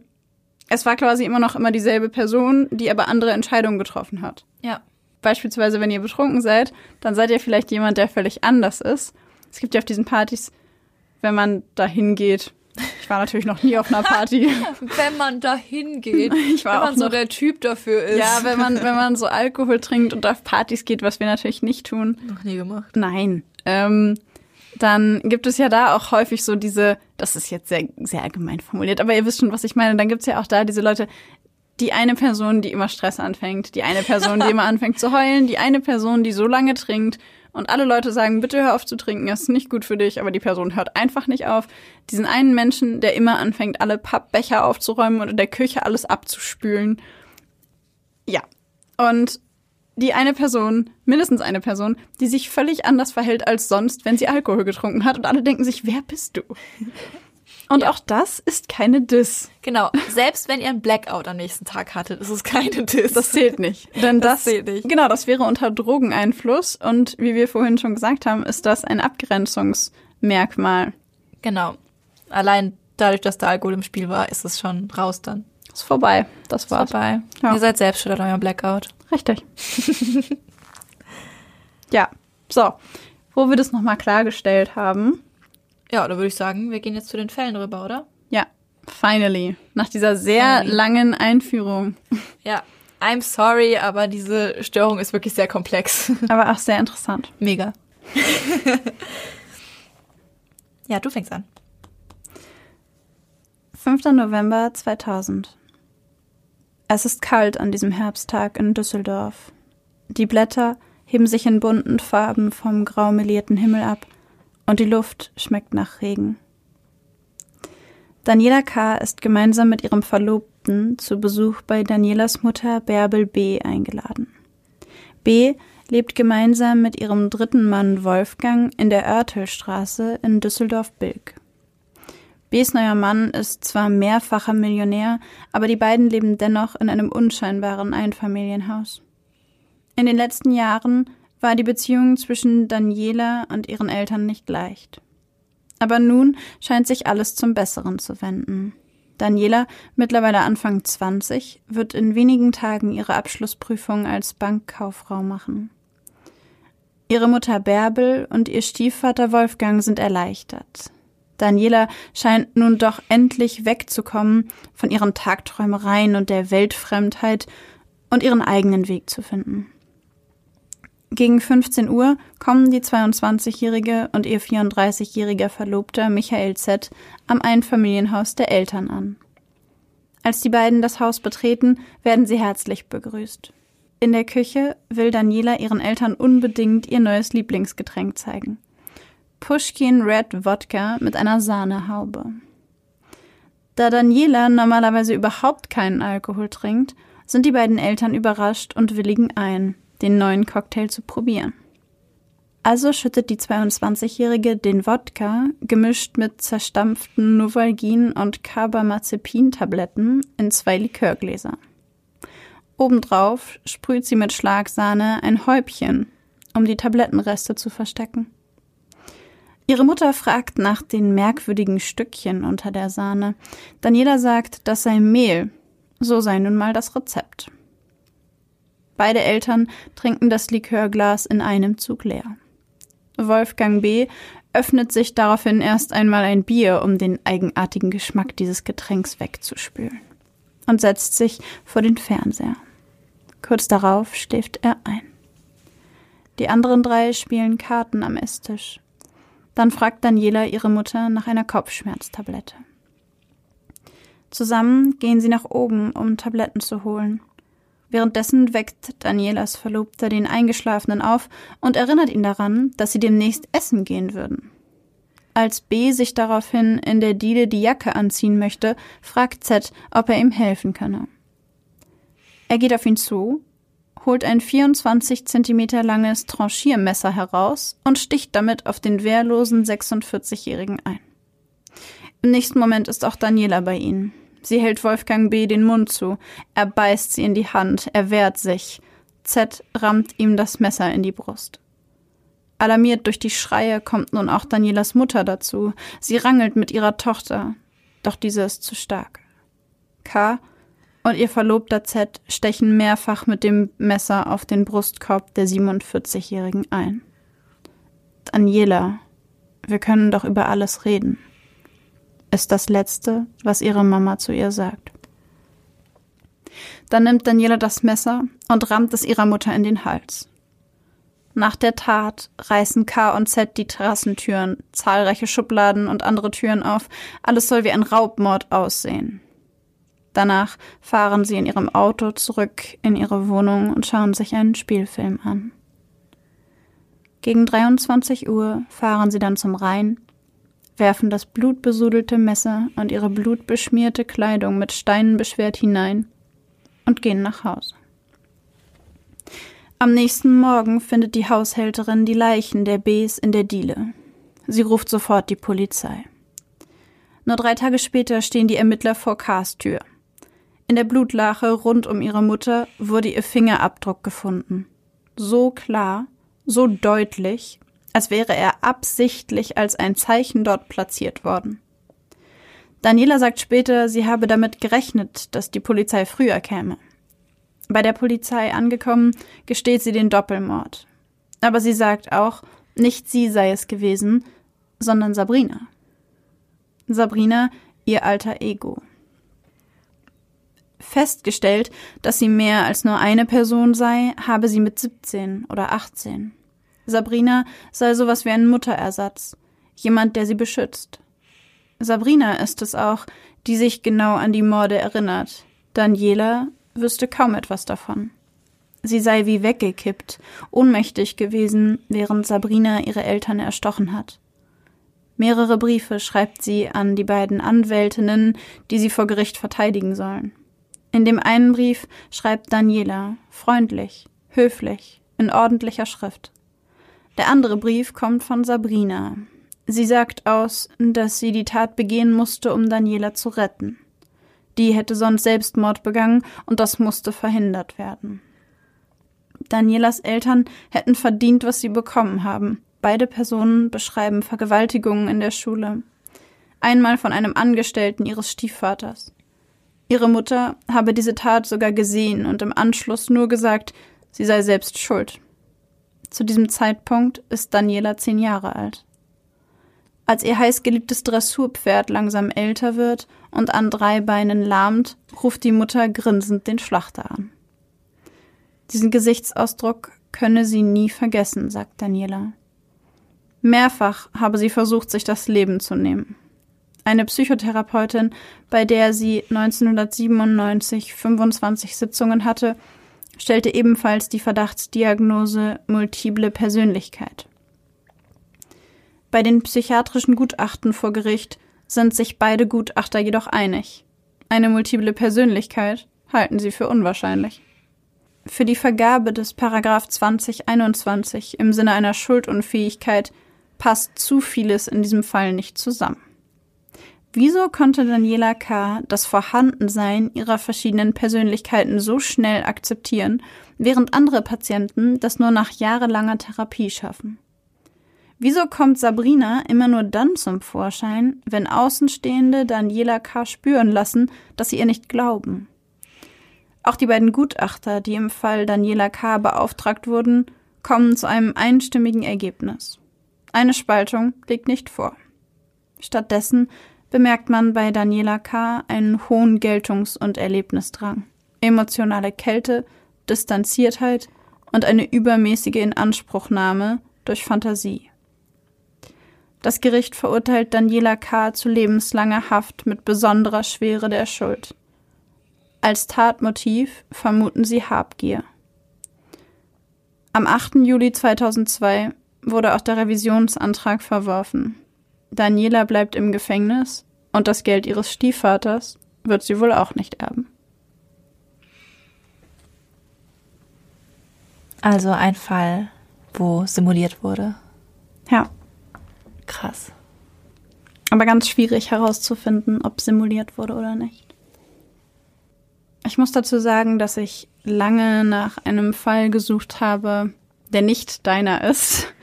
es war quasi immer noch immer dieselbe Person, die aber andere Entscheidungen getroffen hat. Ja. Beispielsweise, wenn ihr betrunken seid, dann seid ihr vielleicht jemand, der völlig anders ist. Es gibt ja auf diesen Partys, wenn man da hingeht, ich war natürlich noch nie auf einer Party. wenn man da hingeht, Ich war wenn man auch so noch- der Typ dafür ist. Ja, wenn man, wenn man so Alkohol trinkt und auf Partys geht, was wir natürlich nicht tun. noch nie gemacht. Nein. Ähm, dann gibt es ja da auch häufig so diese, das ist jetzt sehr, sehr allgemein formuliert, aber ihr wisst schon, was ich meine. Dann gibt es ja auch da diese Leute, die eine Person, die immer Stress anfängt, die eine Person, die immer anfängt zu heulen, die eine Person, die so lange trinkt und alle Leute sagen, bitte hör auf zu trinken, das ist nicht gut für dich, aber die Person hört einfach nicht auf. Diesen einen Menschen, der immer anfängt, alle Pappbecher aufzuräumen und in der Küche alles abzuspülen. Ja. Und die eine Person, mindestens eine Person, die sich völlig anders verhält als sonst, wenn sie Alkohol getrunken hat und alle denken sich, wer bist du? Und auch das ist keine Diss. Genau. Selbst wenn ihr einen Blackout am nächsten Tag hattet, ist es keine Diss. Das zählt nicht. Denn das, Das zählt nicht. Genau, das wäre unter Drogeneinfluss und wie wir vorhin schon gesagt haben, ist das ein Abgrenzungsmerkmal. genau. Allein dadurch, dass der Alkohol im Spiel war, ist es schon raus dann. Ist vorbei. Das war's. Vorbei. Ja. Ihr seid selbst schuld an eurem Blackout. Richtig. ja, so. Wo wir das nochmal klargestellt haben, Ja, da würde ich sagen, wir gehen jetzt zu den Fällen rüber, oder? ja, finally, nach dieser sehr Finally. langen Einführung, Ja. I'm sorry, aber diese Störung ist wirklich sehr komplex. aber auch sehr interessant. Mega. ja, du fängst an. 5. November 2000. Es ist kalt an diesem Herbsttag in Düsseldorf. Die Blätter heben sich in bunten Farben vom grau melierten Himmel ab und die Luft schmeckt nach Regen. Daniela K. ist gemeinsam mit ihrem Verlobten zu Besuch bei Danielas Mutter Bärbel B. eingeladen. B. lebt gemeinsam mit ihrem dritten Mann Wolfgang in der Oertelstraße in Düsseldorf-Bilk. Bs neuer Mann ist zwar mehrfacher Millionär, aber die beiden leben dennoch in einem unscheinbaren Einfamilienhaus. In den letzten Jahren war die Beziehung zwischen Daniela und ihren Eltern nicht leicht. Aber nun scheint sich alles zum Besseren zu wenden. Daniela, mittlerweile Anfang 20, wird in wenigen Tagen ihre Abschlussprüfung als Bankkauffrau machen. Ihre Mutter Bärbel und ihr Stiefvater Wolfgang sind erleichtert. Daniela scheint nun doch endlich wegzukommen von ihren Tagträumereien und der Weltfremdheit und ihren eigenen Weg zu finden. Gegen 15 Uhr kommen die 22-jährige und ihr 34-jähriger Verlobter Michael Z. am Einfamilienhaus der Eltern an. Als die beiden das Haus betreten, werden sie herzlich begrüßt. In der Küche will Daniela ihren Eltern unbedingt ihr neues Lieblingsgetränk zeigen. Pushkin Red Wodka mit einer Sahnehaube. Da Daniela normalerweise überhaupt keinen Alkohol trinkt, sind die beiden Eltern überrascht und willigen ein, den neuen Cocktail zu probieren. Also schüttet die 22-Jährige den Wodka, gemischt mit zerstampften Novalgin und Carbamazepin-Tabletten, in zwei Likörgläser. Obendrauf sprüht sie mit Schlagsahne ein Häubchen, um die Tablettenreste zu verstecken. Ihre Mutter fragt nach den merkwürdigen Stückchen unter der Sahne. Daniela sagt, das sei Mehl. So sei nun mal das Rezept. Beide Eltern trinken das Likörglas in einem Zug leer. Wolfgang B. öffnet sich daraufhin erst einmal ein Bier, um den eigenartigen Geschmack dieses Getränks wegzuspülen, und setzt sich vor den Fernseher. Kurz darauf schläft er ein. Die anderen drei spielen Karten am Esstisch. Dann fragt Daniela ihre Mutter nach einer Kopfschmerztablette. Zusammen gehen sie nach oben, um Tabletten zu holen. Währenddessen weckt Danielas Verlobter den Eingeschlafenen auf und erinnert ihn daran, dass sie demnächst essen gehen würden. Als B sich daraufhin in der Diele die Jacke anziehen möchte, fragt Z, ob er ihm helfen könne. Er geht auf ihn zu, holt ein 24 Zentimeter langes Tranchiermesser heraus und sticht damit auf den wehrlosen 46-Jährigen ein. Im nächsten Moment ist auch Daniela bei ihnen. Sie hält Wolfgang B. den Mund zu. Er beißt sie in die Hand. Er wehrt sich. Z rammt ihm das Messer in die Brust. Alarmiert durch die Schreie kommt nun auch Danielas Mutter dazu. Sie rangelt mit ihrer Tochter. Doch diese ist zu stark. K. und ihr Verlobter Z stechen mehrfach mit dem Messer auf den Brustkorb der 47-Jährigen ein. Daniela, wir können doch über alles reden ist das Letzte, was ihre Mama zu ihr sagt. Dann nimmt Daniela das Messer und rammt es ihrer Mutter in den Hals. Nach der Tat reißen K und Z die Terrassentüren, zahlreiche Schubladen und andere Türen auf. Alles soll wie ein Raubmord aussehen. Danach fahren sie in ihrem Auto zurück in ihre Wohnung und schauen sich einen Spielfilm an. Gegen 23 Uhr fahren sie dann zum Rhein werfen das blutbesudelte Messer und ihre blutbeschmierte Kleidung mit Steinen beschwert hinein und gehen nach Hause. Am nächsten Morgen findet die Haushälterin die Leichen der Bs in der Diele. Sie ruft sofort die Polizei. Nur drei Tage später stehen die Ermittler vor Kars Tür. In der Blutlache rund um ihre Mutter wurde ihr Fingerabdruck gefunden. So klar, so deutlich, als wäre er absichtlich als ein Zeichen dort platziert worden. Daniela sagt später, sie habe damit gerechnet, dass die Polizei früher käme. Bei der Polizei angekommen, gesteht sie den Doppelmord. Aber sie sagt auch, nicht sie sei es gewesen, sondern Sabrina. Sabrina, ihr alter Ego. Festgestellt, dass sie mehr als nur eine Person sei, habe sie mit 17 oder 18. Sabrina sei sowas wie ein Mutterersatz, jemand, der sie beschützt. Sabrina ist es auch, die sich genau an die Morde erinnert. Daniela wüsste kaum etwas davon. Sie sei wie weggekippt, ohnmächtig gewesen, während Sabrina ihre Eltern erstochen hat. Mehrere Briefe schreibt sie an die beiden Anwältinnen, die sie vor Gericht verteidigen sollen. In dem einen Brief schreibt Daniela freundlich, höflich, in ordentlicher Schrift. Der andere Brief kommt von Sabrina. Sie sagt aus, dass sie die Tat begehen musste, um Daniela zu retten. Die hätte sonst Selbstmord begangen und das musste verhindert werden. Danielas Eltern hätten verdient, was sie bekommen haben. Beide Personen beschreiben Vergewaltigungen in der Schule. Einmal von einem Angestellten ihres Stiefvaters. Ihre Mutter habe diese Tat sogar gesehen und im Anschluss nur gesagt, sie sei selbst schuld. Zu diesem Zeitpunkt ist Daniela zehn Jahre alt. Als ihr heißgeliebtes Dressurpferd langsam älter wird und an drei Beinen lahmt, ruft die Mutter grinsend den Schlachter an. Diesen Gesichtsausdruck könne sie nie vergessen, sagt Daniela. Mehrfach habe sie versucht, sich das Leben zu nehmen. Eine Psychotherapeutin, bei der sie 1997 25 Sitzungen hatte, stellte ebenfalls die Verdachtsdiagnose multiple Persönlichkeit. Bei den psychiatrischen Gutachten vor Gericht sind sich beide Gutachter jedoch einig. Eine multiple Persönlichkeit halten sie für unwahrscheinlich. Für die Vergabe des Paragraph 2021 im Sinne einer Schuldunfähigkeit passt zu vieles in diesem Fall nicht zusammen. Wieso konnte Daniela K. das Vorhandensein ihrer verschiedenen Persönlichkeiten so schnell akzeptieren, während andere Patienten das nur nach jahrelanger Therapie schaffen? Wieso kommt Sabrina immer nur dann zum Vorschein, wenn Außenstehende Daniela K. spüren lassen, dass sie ihr nicht glauben? Auch die beiden Gutachter, die im Fall Daniela K. beauftragt wurden, kommen zu einem einstimmigen Ergebnis. Eine Spaltung liegt nicht vor. Stattdessen bemerkt man bei Daniela K. einen hohen Geltungs- und Erlebnisdrang, emotionale Kälte, Distanziertheit und eine übermäßige Inanspruchnahme durch Fantasie. Das Gericht verurteilt Daniela K. zu lebenslanger Haft mit besonderer Schwere der Schuld. Als Tatmotiv vermuten sie Habgier. Am 8. Juli 2002 wurde auch der Revisionsantrag verworfen. Daniela bleibt im Gefängnis und das Geld ihres Stiefvaters wird sie wohl auch nicht erben. Also ein Fall, wo simuliert wurde. Ja. Krass. Aber ganz schwierig herauszufinden, ob simuliert wurde oder nicht. Ich muss dazu sagen, dass ich lange nach einem Fall gesucht habe, der nicht deiner ist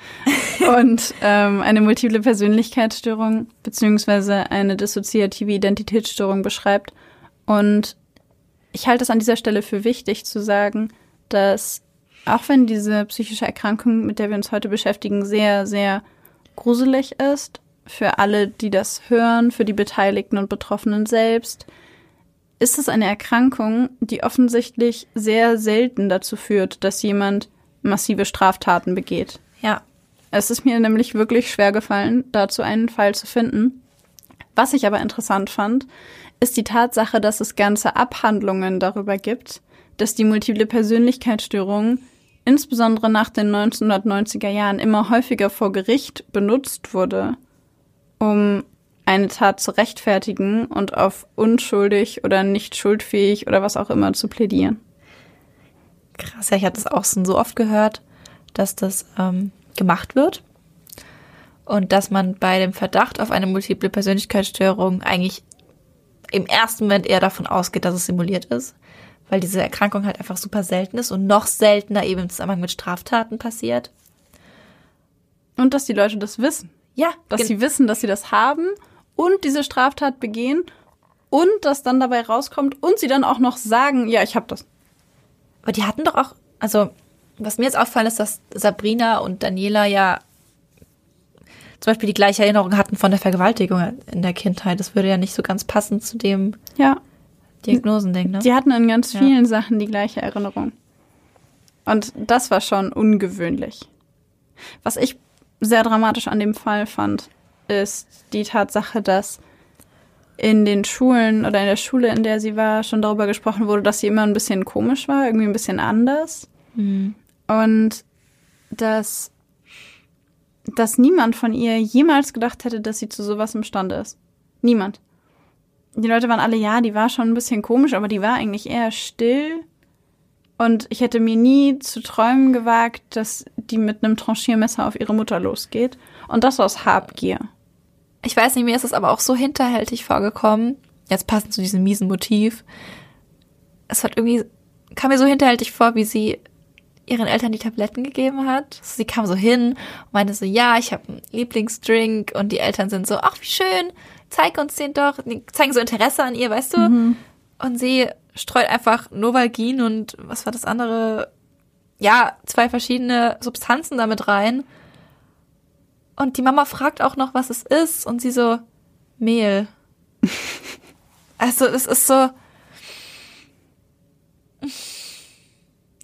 und ähm, eine multiple Persönlichkeitsstörung beziehungsweise eine dissoziative Identitätsstörung beschreibt. Und ich halte es an dieser Stelle für wichtig zu sagen, dass auch wenn diese psychische Erkrankung, mit der wir uns heute beschäftigen, sehr, sehr gruselig ist, für alle, die das hören, für die Beteiligten und Betroffenen selbst, ist es eine Erkrankung, die offensichtlich sehr selten dazu führt, dass jemand massive Straftaten begeht. Ja. Es ist mir nämlich wirklich schwer gefallen, dazu einen Fall zu finden. Was ich aber interessant fand, ist die Tatsache, dass es ganze Abhandlungen darüber gibt, dass die multiple Persönlichkeitsstörung insbesondere nach den 1990er Jahren immer häufiger vor Gericht benutzt wurde, um eine Tat zu rechtfertigen und auf unschuldig oder nicht schuldfähig oder was auch immer zu plädieren. Krass, ja, ich hatte es auch schon so oft gehört, dass das ähm, gemacht wird und dass man bei dem Verdacht auf eine multiple Persönlichkeitsstörung eigentlich im ersten Moment eher davon ausgeht, dass es simuliert ist, weil diese Erkrankung halt einfach super selten ist und noch seltener eben im Zusammenhang mit Straftaten passiert. Und dass die Leute das wissen. Ja, dass sie wissen, dass sie das haben und diese Straftat begehen und das dann dabei rauskommt und sie dann auch noch sagen, ja, ich habe das. Aber die hatten doch auch, also was mir jetzt auffallen ist, dass Sabrina und Daniela ja zum Beispiel die gleiche Erinnerung hatten von der Vergewaltigung in der Kindheit. Das würde ja nicht so ganz passen zu dem ja. Diagnosending, ne? Die hatten in ganz vielen ja. Sachen die gleiche Erinnerung. Und das war schon ungewöhnlich. Was ich sehr dramatisch an dem Fall fand, ist die Tatsache, dass in den Schulen oder in der Schule, in der sie war, schon darüber gesprochen wurde, dass sie immer ein bisschen komisch war, irgendwie ein bisschen anders. Mhm. Und dass, dass niemand von ihr jemals gedacht hätte, dass sie zu sowas imstande ist. Niemand. Die Leute waren alle, ja, die war schon ein bisschen komisch, aber die war eigentlich eher still. Und ich hätte mir nie zu träumen gewagt, dass die mit einem Tranchiermesser auf ihre Mutter losgeht. Und das aus Habgier. Ich weiß nicht, mir ist es aber auch so hinterhältig vorgekommen. Jetzt passend zu diesem miesen Motiv. Es hat irgendwie, kam mir so hinterhältig vor, wie sie ihren Eltern die Tabletten gegeben hat. Sie kam so hin und meinte so, ja, ich habe einen Lieblingsdrink und die Eltern sind so, ach, wie schön, zeig uns den doch. Die zeigen so Interesse an ihr, weißt du? Mhm. Und sie streut einfach Novalgin und was war das andere? Ja, zwei verschiedene Substanzen damit rein. Und die Mama fragt auch noch, was es ist. Und sie so, Mehl. also, es ist so.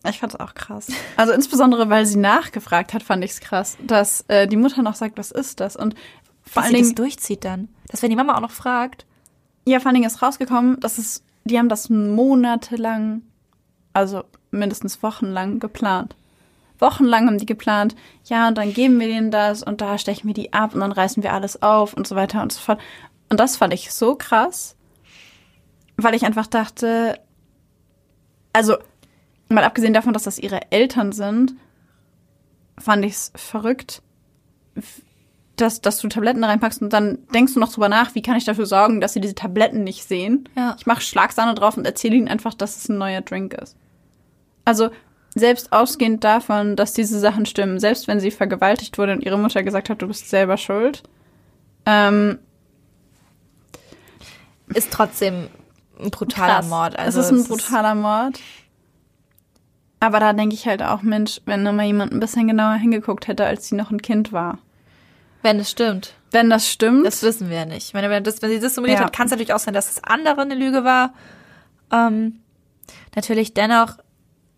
Ich fand es auch krass. Also insbesondere, weil sie nachgefragt hat, fand ich es krass, dass äh, die Mutter noch sagt, was ist das? Und vor allen Dingen durchzieht dann, dass wenn die Mama auch noch fragt. Ja, vor allen Dingen ist rausgekommen, dass es, die haben das monatelang, also mindestens wochenlang geplant. Wochenlang haben die geplant, ja, und dann geben wir denen das und da stechen wir die ab und dann reißen wir alles auf und so weiter und so fort. Und das fand ich so krass, weil ich einfach dachte, also mal abgesehen davon, dass das ihre Eltern sind, fand ich es verrückt, dass, dass du Tabletten reinpackst und dann denkst du noch drüber nach, wie kann ich dafür sorgen, dass sie diese Tabletten nicht sehen. Ja. Ich mache Schlagsahne drauf und erzähle ihnen einfach, dass es ein neuer Drink ist. Also selbst ausgehend davon, dass diese Sachen stimmen, selbst wenn sie vergewaltigt wurde und ihre Mutter gesagt hat, du bist selber schuld, ähm, ist trotzdem ein brutaler krass. Mord. Also es ist ein brutaler Mord. Aber da denke ich halt auch, Mensch, wenn da mal jemand ein bisschen genauer hingeguckt hätte, als sie noch ein Kind war. Wenn es stimmt. Wenn das stimmt. Das wissen wir ja nicht. Ich meine, wenn, das, wenn sie das simuliert ja. hat, kann es natürlich auch sein, dass das andere eine Lüge war. Ähm, natürlich dennoch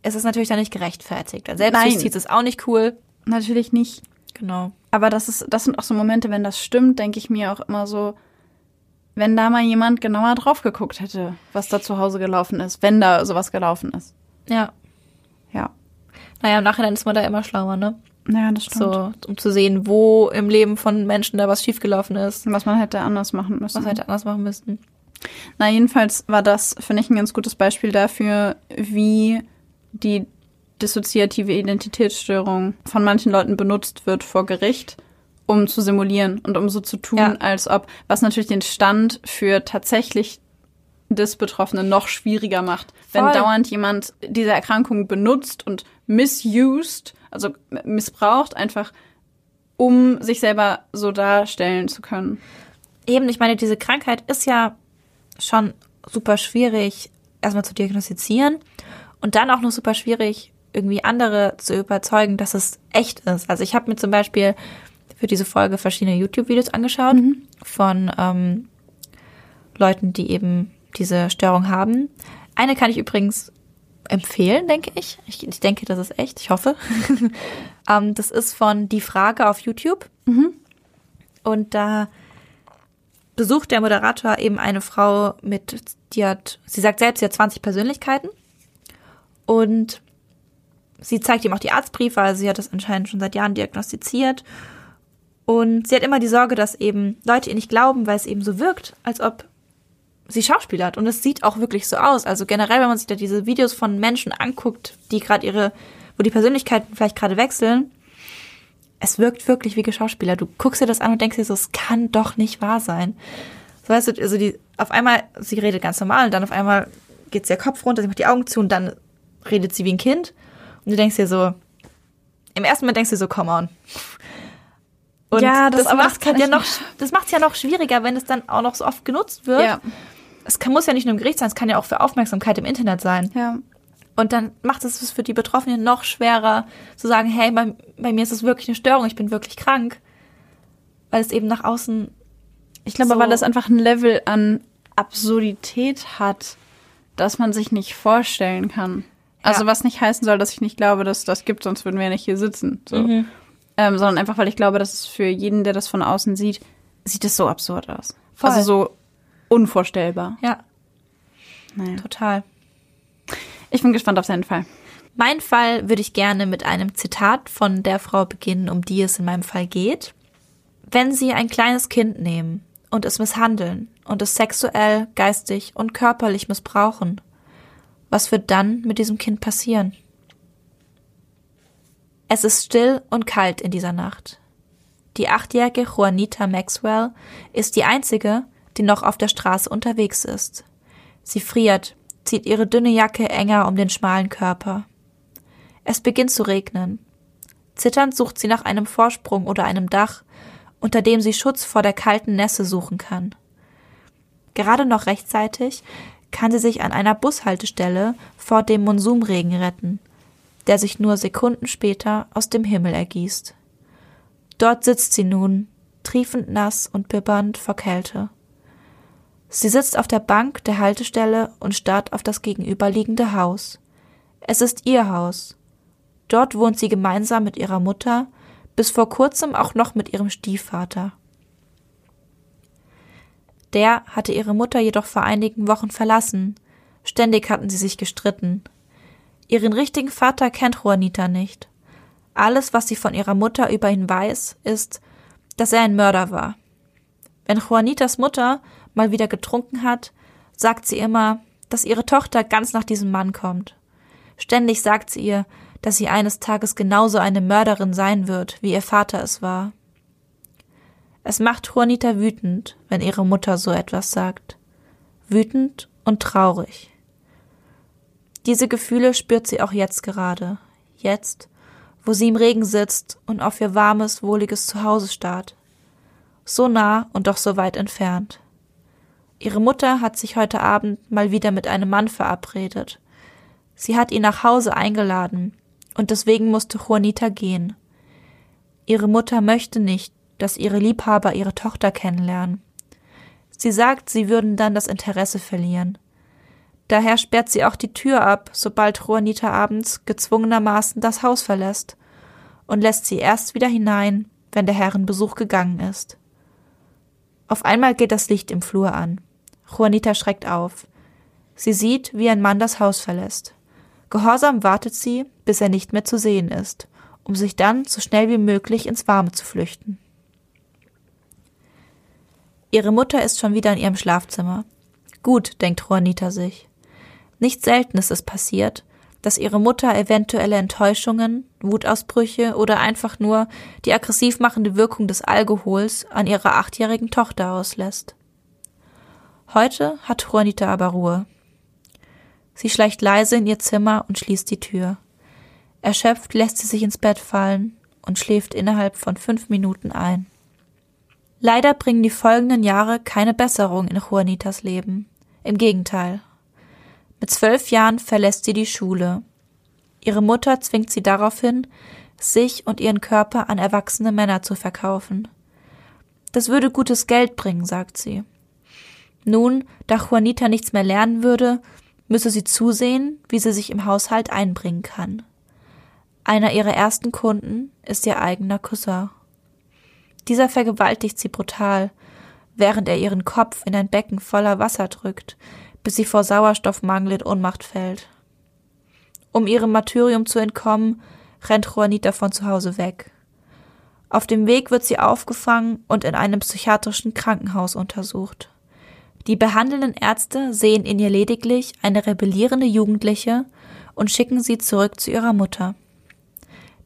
ist es natürlich dann nicht gerechtfertigt. Selbstjustiz ist auch nicht cool. Natürlich nicht. Genau. Aber das ist, das sind auch so Momente, wenn das stimmt, denke ich mir auch immer so, wenn da mal jemand genauer drauf geguckt hätte, was da zu Hause gelaufen ist, wenn da sowas gelaufen ist. Ja. Ja. Naja, im Nachhinein ist man da immer schlauer, ne? Ja, das stimmt. So, um zu sehen, wo im Leben von Menschen da was schiefgelaufen ist. Was man hätte anders machen müssen. Was hätte anders machen müssen. Na, jedenfalls war das, finde ich, ein ganz gutes Beispiel dafür, wie die dissoziative Identitätsstörung von manchen Leuten benutzt wird vor Gericht, um zu simulieren und um so zu tun, Ja. als ob, was natürlich den Stand für tatsächlich des Betroffenen noch schwieriger macht. Wenn Voll. dauernd jemand diese Erkrankung benutzt und misused, also missbraucht, einfach um sich selber so darstellen zu können. Eben, ich meine, diese Krankheit ist ja schon super schwierig erstmal zu diagnostizieren und dann auch noch super schwierig, irgendwie andere zu überzeugen, dass es echt ist. Also ich habe mir zum Beispiel für diese Folge verschiedene YouTube-Videos angeschaut von ähm, Leuten, die eben diese Störung haben. Eine kann ich übrigens empfehlen, denke ich. Ich, ich denke, das ist echt. Ich hoffe. ähm, das ist von Die Frage auf YouTube. Und da besucht der Moderator eben eine Frau mit, die hat, sie sagt selbst, sie hat 20 Persönlichkeiten. Und sie zeigt ihm auch die Arztbriefe, also sie hat das anscheinend schon seit Jahren diagnostiziert. Und sie hat immer die Sorge, dass eben Leute ihr nicht glauben, weil es eben so wirkt, als ob sie schauspielert. Und es sieht auch wirklich so aus. Also generell, wenn man sich da diese Videos von Menschen anguckt, die gerade ihre, wo die Persönlichkeiten vielleicht gerade wechseln, es wirkt wirklich wie Geschauspieler. Du guckst dir das an und denkst dir so, es kann doch nicht wahr sein. So weißt du, also die, auf einmal, sie redet ganz normal und dann auf einmal geht der Kopf runter, sie macht die Augen zu und dann redet sie wie ein Kind. Und du denkst dir so, im ersten Moment denkst du so, come on. Und Ja, das- das, macht ja noch, das macht es ja noch schwieriger, wenn es dann auch noch so oft genutzt wird. Ja. Es kann, muss ja nicht nur im Gericht sein, es kann ja auch für Aufmerksamkeit im Internet sein. Ja. Und dann macht es es für die Betroffenen noch schwerer zu sagen, hey, bei, bei mir ist es wirklich eine Störung, ich bin wirklich krank. Weil es eben nach außen. Ich glaube, so- weil das einfach ein Level an Absurdität hat, das man sich nicht vorstellen kann. Also was nicht heißen soll, dass ich nicht glaube, dass das gibt, sonst würden wir ja nicht hier sitzen. So. Mhm. Ähm, sondern einfach, weil ich glaube, dass es für jeden, der das von außen sieht, sieht es so absurd aus. Voll. Also so unvorstellbar. Ja, Naja. total. Ich bin gespannt auf seinen Fall. Mein Fall würde ich gerne mit einem Zitat von der Frau beginnen, um die es in meinem Fall geht. Wenn Sie ein kleines Kind nehmen und es misshandeln und es sexuell, geistig und körperlich missbrauchen, was wird dann mit diesem Kind passieren? Es ist still und kalt in dieser Nacht. Die achtjährige Juanita Maxwell ist die einzige, die noch auf der Straße unterwegs ist. Sie friert, zieht ihre dünne Jacke enger um den schmalen Körper. Es beginnt zu regnen. Zitternd sucht sie nach einem Vorsprung oder einem Dach, unter dem sie Schutz vor der kalten Nässe suchen kann. Gerade noch rechtzeitig kann sie sich an einer Bushaltestelle vor dem Monsumregen retten, der sich nur Sekunden später aus dem Himmel ergießt. Dort sitzt sie nun, triefend nass und bibbernd vor Kälte. Sie sitzt auf der Bank der Haltestelle und starrt auf das gegenüberliegende Haus. Es ist ihr Haus. Dort wohnt sie gemeinsam mit ihrer Mutter, bis vor kurzem auch noch mit ihrem Stiefvater. Der hatte ihre Mutter jedoch vor einigen Wochen verlassen. Ständig hatten sie sich gestritten. Ihren richtigen Vater kennt Juanita nicht. Alles, was sie von ihrer Mutter über ihn weiß, ist, dass er ein Mörder war. Wenn Juanitas Mutter mal wieder getrunken hat, sagt sie immer, dass ihre Tochter ganz nach diesem Mann kommt. Ständig sagt sie ihr, dass sie eines Tages genauso eine Mörderin sein wird, wie ihr Vater es war. Es macht Juanita wütend, wenn ihre Mutter so etwas sagt. Wütend und traurig. Diese Gefühle spürt sie auch jetzt gerade. Jetzt, wo sie im Regen sitzt und auf ihr warmes, wohliges Zuhause starrt. So nah und doch so weit entfernt. Ihre Mutter hat sich heute Abend mal wieder mit einem Mann verabredet. Sie hat ihn nach Hause eingeladen, und deswegen musste Juanita gehen. Ihre Mutter möchte nicht, dass ihre Liebhaber ihre Tochter kennenlernen. Sie sagt, sie würden dann das Interesse verlieren. Daher sperrt sie auch die Tür ab, sobald Juanita abends gezwungenermaßen das Haus verlässt und lässt sie erst wieder hinein, wenn der Herrenbesuch gegangen ist. Auf einmal geht das Licht im Flur an. Juanita schreckt auf. Sie sieht, wie ein Mann das Haus verlässt. Gehorsam wartet sie, bis er nicht mehr zu sehen ist, um sich dann so schnell wie möglich ins Warme zu flüchten. Ihre Mutter ist schon wieder in ihrem Schlafzimmer. Gut, denkt Juanita sich. Nicht selten ist es passiert, dass ihre Mutter eventuelle Enttäuschungen, Wutausbrüche oder einfach nur die aggressiv machende Wirkung des Alkohols an ihrer achtjährigen Tochter auslässt. Heute hat Juanita aber Ruhe. Sie schleicht leise in ihr Zimmer und schließt die Tür. Erschöpft lässt sie sich ins Bett fallen und schläft innerhalb von fünf Minuten ein. Leider bringen die folgenden Jahre keine Besserung in Juanitas Leben. Im Gegenteil. Mit zwölf Jahren verlässt sie die Schule. Ihre Mutter zwingt sie daraufhin, sich und ihren Körper an erwachsene Männer zu verkaufen. Das würde gutes Geld bringen, sagt sie. Nun, da Juanita nichts mehr lernen würde, müsse sie zusehen, wie sie sich im Haushalt einbringen kann. Einer ihrer ersten Kunden ist ihr eigener Cousin. Dieser vergewaltigt sie brutal, während er ihren Kopf in ein Becken voller Wasser drückt, bis sie vor Sauerstoffmangel in Ohnmacht fällt. Um ihrem Martyrium zu entkommen, rennt Juanita von zu Hause weg. Auf dem Weg wird sie aufgefangen und in einem psychiatrischen Krankenhaus untersucht. Die behandelnden Ärzte sehen in ihr lediglich eine rebellierende Jugendliche und schicken sie zurück zu ihrer Mutter.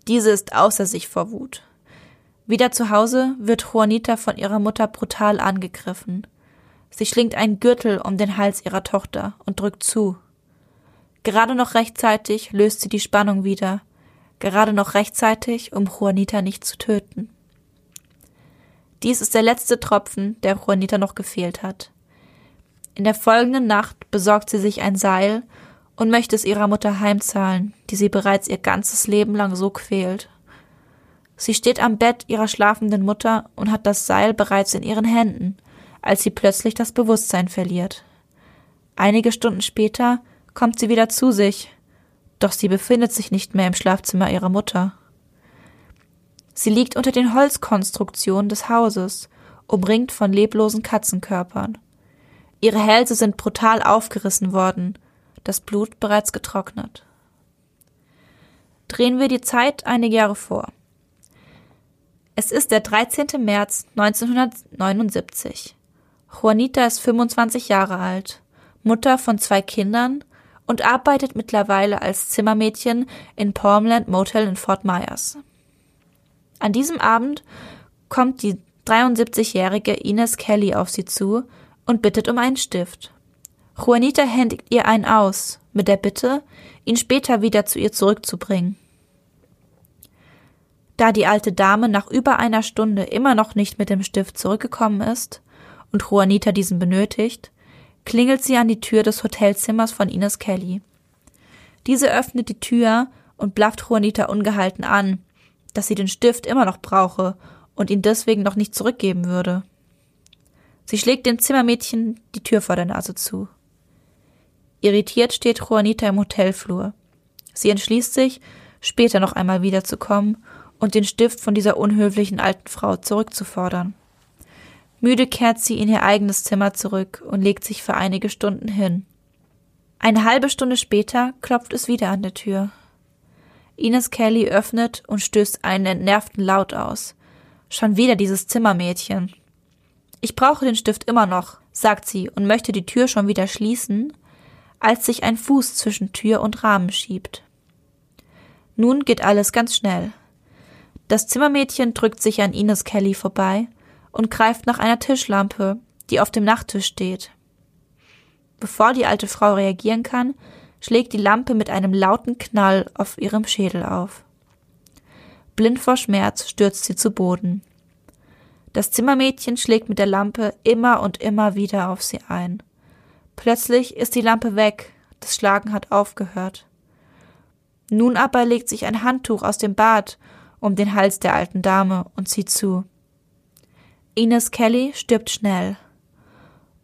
Diese ist außer sich vor Wut. Wieder zu Hause wird Juanita von ihrer Mutter brutal angegriffen. Sie schlingt einen Gürtel um den Hals ihrer Tochter und drückt zu. Gerade noch rechtzeitig löst sie die Spannung wieder, gerade noch rechtzeitig, um Juanita nicht zu töten. Dies ist der letzte Tropfen, der Juanita noch gefehlt hat. In der folgenden Nacht besorgt sie sich ein Seil und möchte es ihrer Mutter heimzahlen, die sie bereits ihr ganzes Leben lang so quält. Sie steht am Bett ihrer schlafenden Mutter und hat das Seil bereits in ihren Händen, als sie plötzlich das Bewusstsein verliert. Einige Stunden später kommt sie wieder zu sich, doch sie befindet sich nicht mehr im Schlafzimmer ihrer Mutter. Sie liegt unter den Holzkonstruktionen des Hauses, umringt von leblosen Katzenkörpern. Ihre Hälse sind brutal aufgerissen worden, das Blut bereits getrocknet. Drehen wir die Zeit einige Jahre vor. Es ist der 13. März 1979. Juanita ist 25 Jahre alt, Mutter von zwei Kindern und arbeitet mittlerweile als Zimmermädchen in Palmland Motel in Fort Myers. An diesem Abend kommt die 73-jährige Ines Kelly auf sie zu und bittet um einen Stift. Juanita händigt ihr einen aus, mit der Bitte, ihn später wieder zu ihr zurückzubringen. Da die alte Dame nach über einer Stunde immer noch nicht mit dem Stift zurückgekommen ist, und Juanita diesen benötigt, klingelt sie an die Tür des Hotelzimmers von Ines Kelly. Diese öffnet die Tür und blafft Juanita ungehalten an, dass sie den Stift immer noch brauche und ihn deswegen noch nicht zurückgeben würde. Sie schlägt dem Zimmermädchen die Tür vor der Nase zu. Irritiert steht Juanita im Hotelflur. Sie entschließt sich, später noch einmal wiederzukommen und den Stift von dieser unhöflichen alten Frau zurückzufordern. Müde kehrt sie in ihr eigenes Zimmer zurück und legt sich für einige Stunden hin. Eine halbe Stunde später klopft es wieder an der Tür. Ines Kelly öffnet und stößt einen entnervten Laut aus. Schon wieder dieses Zimmermädchen. Ich brauche den Stift immer noch, sagt sie und möchte die Tür schon wieder schließen, als sich ein Fuß zwischen Tür und Rahmen schiebt. Nun geht alles ganz schnell. Das Zimmermädchen drückt sich an Ines Kelly vorbei und greift nach einer Tischlampe, die auf dem Nachttisch steht. Bevor die alte Frau reagieren kann, schlägt die Lampe mit einem lauten Knall auf ihrem Schädel auf. Blind vor Schmerz stürzt sie zu Boden. Das Zimmermädchen schlägt mit der Lampe immer und immer wieder auf sie ein. Plötzlich ist die Lampe weg, das Schlagen hat aufgehört. Nun aber legt sich ein Handtuch aus dem Bad um den Hals der alten Dame und zieht zu. Ines Kelly stirbt schnell.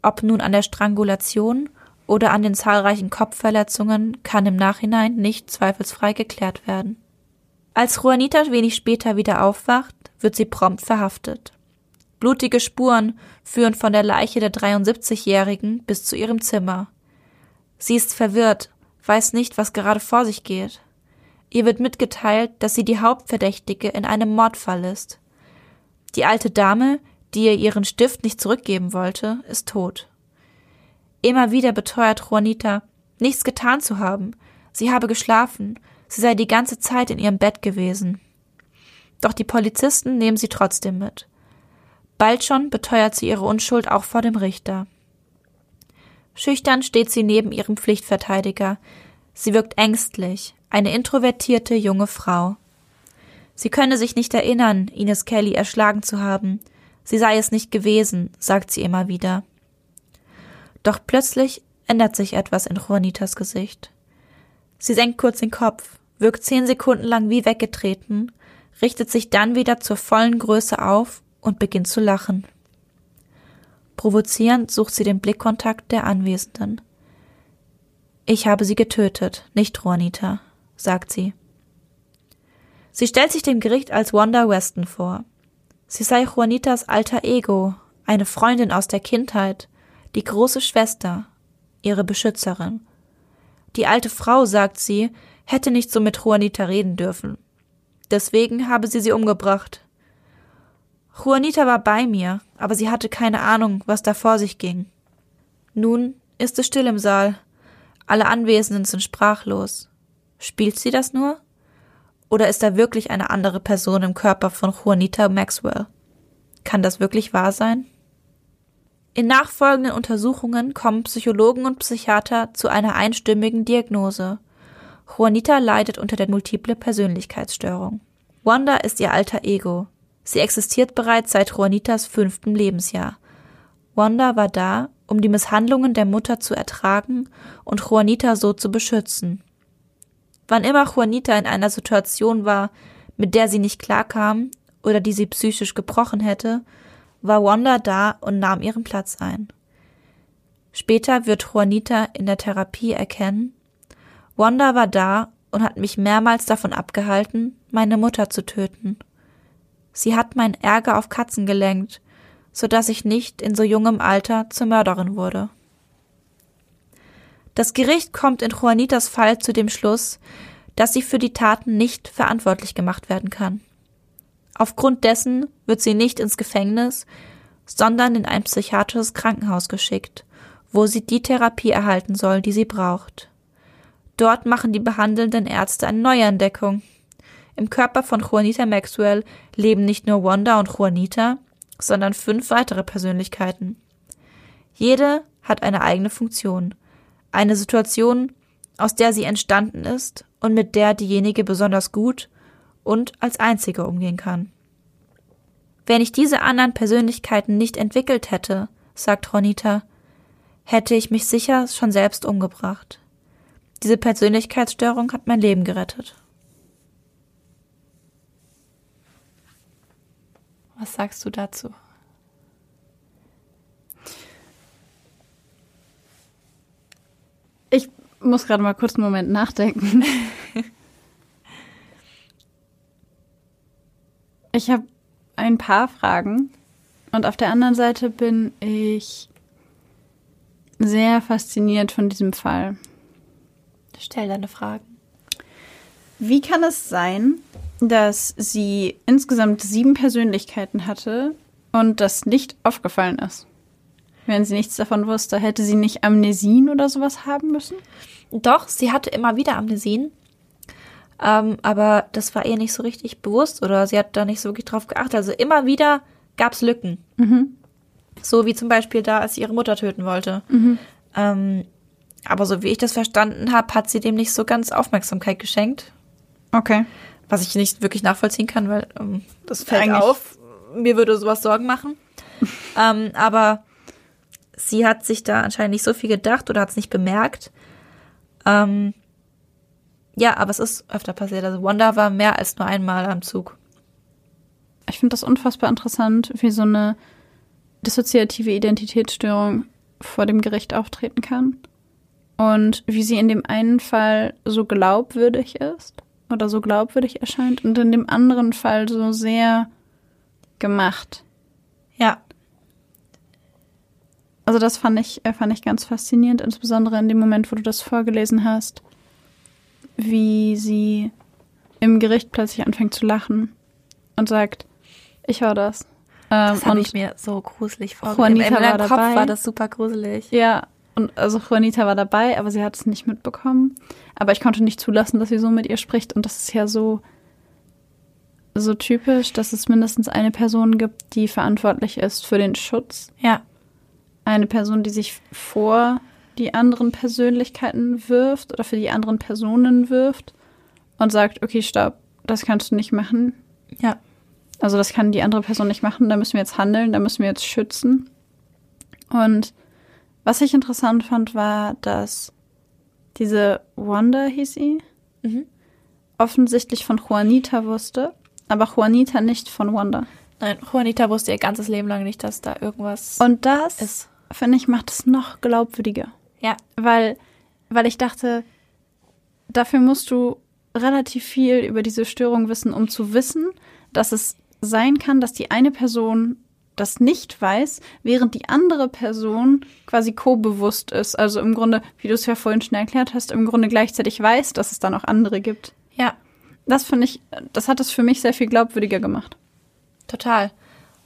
Ob nun an der Strangulation oder an den zahlreichen Kopfverletzungen kann im Nachhinein nicht zweifelsfrei geklärt werden. Als Juanita wenig später wieder aufwacht, wird sie prompt verhaftet. Blutige Spuren führen von der Leiche der 73-Jährigen bis zu ihrem Zimmer. Sie ist verwirrt, weiß nicht, was gerade vor sich geht. Ihr wird mitgeteilt, dass sie die Hauptverdächtige in einem Mordfall ist. Die alte Dame, die ihr ihren Stift nicht zurückgeben wollte, ist tot. Immer wieder beteuert Juanita, nichts getan zu haben. Sie habe geschlafen, sie sei die ganze Zeit in ihrem Bett gewesen. Doch die Polizisten nehmen sie trotzdem mit. Bald schon beteuert sie ihre Unschuld auch vor dem Richter. Schüchtern steht sie neben ihrem Pflichtverteidiger. Sie wirkt ängstlich, eine introvertierte junge Frau. Sie könne sich nicht erinnern, Ines Kelly erschlagen zu haben. Sie sei es nicht gewesen, sagt sie immer wieder. Doch plötzlich ändert sich etwas in Juanitas Gesicht. Sie senkt kurz den Kopf, wirkt zehn Sekunden lang wie weggetreten, richtet sich dann wieder zur vollen Größe auf und beginnt zu lachen. Provozierend sucht sie den Blickkontakt der Anwesenden. Ich habe sie getötet, nicht Juanita, sagt sie. Sie stellt sich dem Gericht als Wanda Weston vor. Sie sei Juanitas alter Ego, eine Freundin aus der Kindheit, die große Schwester, ihre Beschützerin. Die alte Frau, sagt sie, hätte nicht so mit Juanita reden dürfen. Deswegen habe sie sie umgebracht. Juanita war bei mir, aber sie hatte keine Ahnung, was da vor sich ging. Nun ist es still im Saal. Alle Anwesenden sind sprachlos. Spielt sie das nur? Oder ist da wirklich eine andere Person im Körper von Juanita Maxwell? Kann das wirklich wahr sein? In nachfolgenden Untersuchungen kommen Psychologen und Psychiater zu einer einstimmigen Diagnose. Juanita leidet unter der multiple Persönlichkeitsstörung. Wanda ist ihr alter Ego. Sie existiert bereits seit Juanitas fünftem Lebensjahr. Wanda war da, um die Misshandlungen der Mutter zu ertragen und Juanita so zu beschützen. Wann immer Juanita in einer Situation war, mit der sie nicht klarkam oder die sie psychisch gebrochen hätte, war Wanda da und nahm ihren Platz ein. Später wird Juanita in der Therapie erkennen, Wanda war da und hat mich mehrmals davon abgehalten, meine Mutter zu töten. Sie hat meinen Ärger auf Katzen gelenkt, so dass ich nicht in so jungem Alter zur Mörderin wurde. Das Gericht kommt in Juanitas Fall zu dem Schluss, dass sie für die Taten nicht verantwortlich gemacht werden kann. Aufgrund dessen wird sie nicht ins Gefängnis, sondern in ein psychiatrisches Krankenhaus geschickt, wo sie die Therapie erhalten soll, die sie braucht. Dort machen die behandelnden Ärzte eine neue Entdeckung. Im Körper von Juanita Maxwell leben nicht nur Wanda und Juanita, sondern fünf weitere Persönlichkeiten. Jede hat eine eigene Funktion, eine Situation, aus der sie entstanden ist und mit der diejenige besonders gut und als einzige umgehen kann. Wenn ich diese anderen Persönlichkeiten nicht entwickelt hätte, sagt Juanita, hätte ich mich sicher schon selbst umgebracht. Diese Persönlichkeitsstörung hat mein Leben gerettet. Was sagst du dazu? Ich muss gerade mal kurz einen Moment nachdenken. ich habe ein paar Fragen und auf der anderen Seite bin ich sehr fasziniert von diesem Fall. Stell deine Fragen. Wie kann es sein, dass sie insgesamt sieben Persönlichkeiten hatte und das nicht aufgefallen ist. Wenn sie nichts davon wusste, hätte sie nicht Amnesien oder sowas haben müssen? Doch, sie hatte immer wieder Amnesien. Ähm, aber das war ihr nicht so richtig bewusst oder sie hat da nicht so wirklich drauf geachtet. Also immer wieder gab es Lücken. Mhm. So wie zum Beispiel da, als sie ihre Mutter töten wollte. Mhm. Ähm, aber so wie ich das verstanden habe, hat sie dem nicht so ganz Aufmerksamkeit geschenkt. Okay. Was ich nicht wirklich nachvollziehen kann, weil ähm, das fällt Eigentlich auf. Mir würde sowas Sorgen machen. ähm, aber sie hat sich da anscheinend nicht so viel gedacht oder hat es nicht bemerkt. Ähm, ja, aber es ist öfter passiert. Also Wanda war mehr als nur einmal am Zug. Ich finde das unfassbar interessant, wie so eine dissoziative Identitätsstörung vor dem Gericht auftreten kann. Und wie sie in dem einen Fall so glaubwürdig ist oder so glaubwürdig erscheint und in dem anderen Fall so sehr gemacht. Ja. Also das fand ich, äh, fand ich ganz faszinierend, insbesondere in dem Moment, wo du das vorgelesen hast, wie sie im Gericht plötzlich anfängt zu lachen und sagt, ich war das. Ähm, Das habe ich mir so gruselig vorgestellt. Juanita In meinem war Kopf dabei. war das super gruselig. Ja, und also Juanita war dabei, aber sie hat es nicht mitbekommen. Aber ich konnte nicht zulassen, dass sie so mit ihr spricht. Und das ist ja so, so typisch, dass es mindestens eine Person gibt, die verantwortlich ist für den Schutz. Ja. Eine Person, die sich vor die anderen Persönlichkeiten wirft oder für die anderen Personen wirft und sagt, okay, stopp, das kannst du nicht machen. Ja. Also das kann die andere Person nicht machen, da müssen wir jetzt handeln, da müssen wir jetzt schützen. Und was ich interessant fand, war, dass diese Wanda hieß sie, Mhm. offensichtlich von Juanita wusste, aber Juanita nicht von Wanda. Nein, Juanita wusste ihr ganzes Leben lang nicht, dass da irgendwas Und das, ist. Finde ich, macht es noch glaubwürdiger. Ja. Weil, weil ich dachte, dafür musst du relativ viel über diese Störung wissen, um zu wissen, dass es sein kann, dass die eine Person das nicht weiß, während die andere Person quasi co-bewusst ist. Also im Grunde, wie du es ja vorhin schon erklärt hast, im Grunde gleichzeitig weiß, dass es da noch andere gibt. Ja, Das finde ich, das hat es für mich sehr viel glaubwürdiger gemacht. total.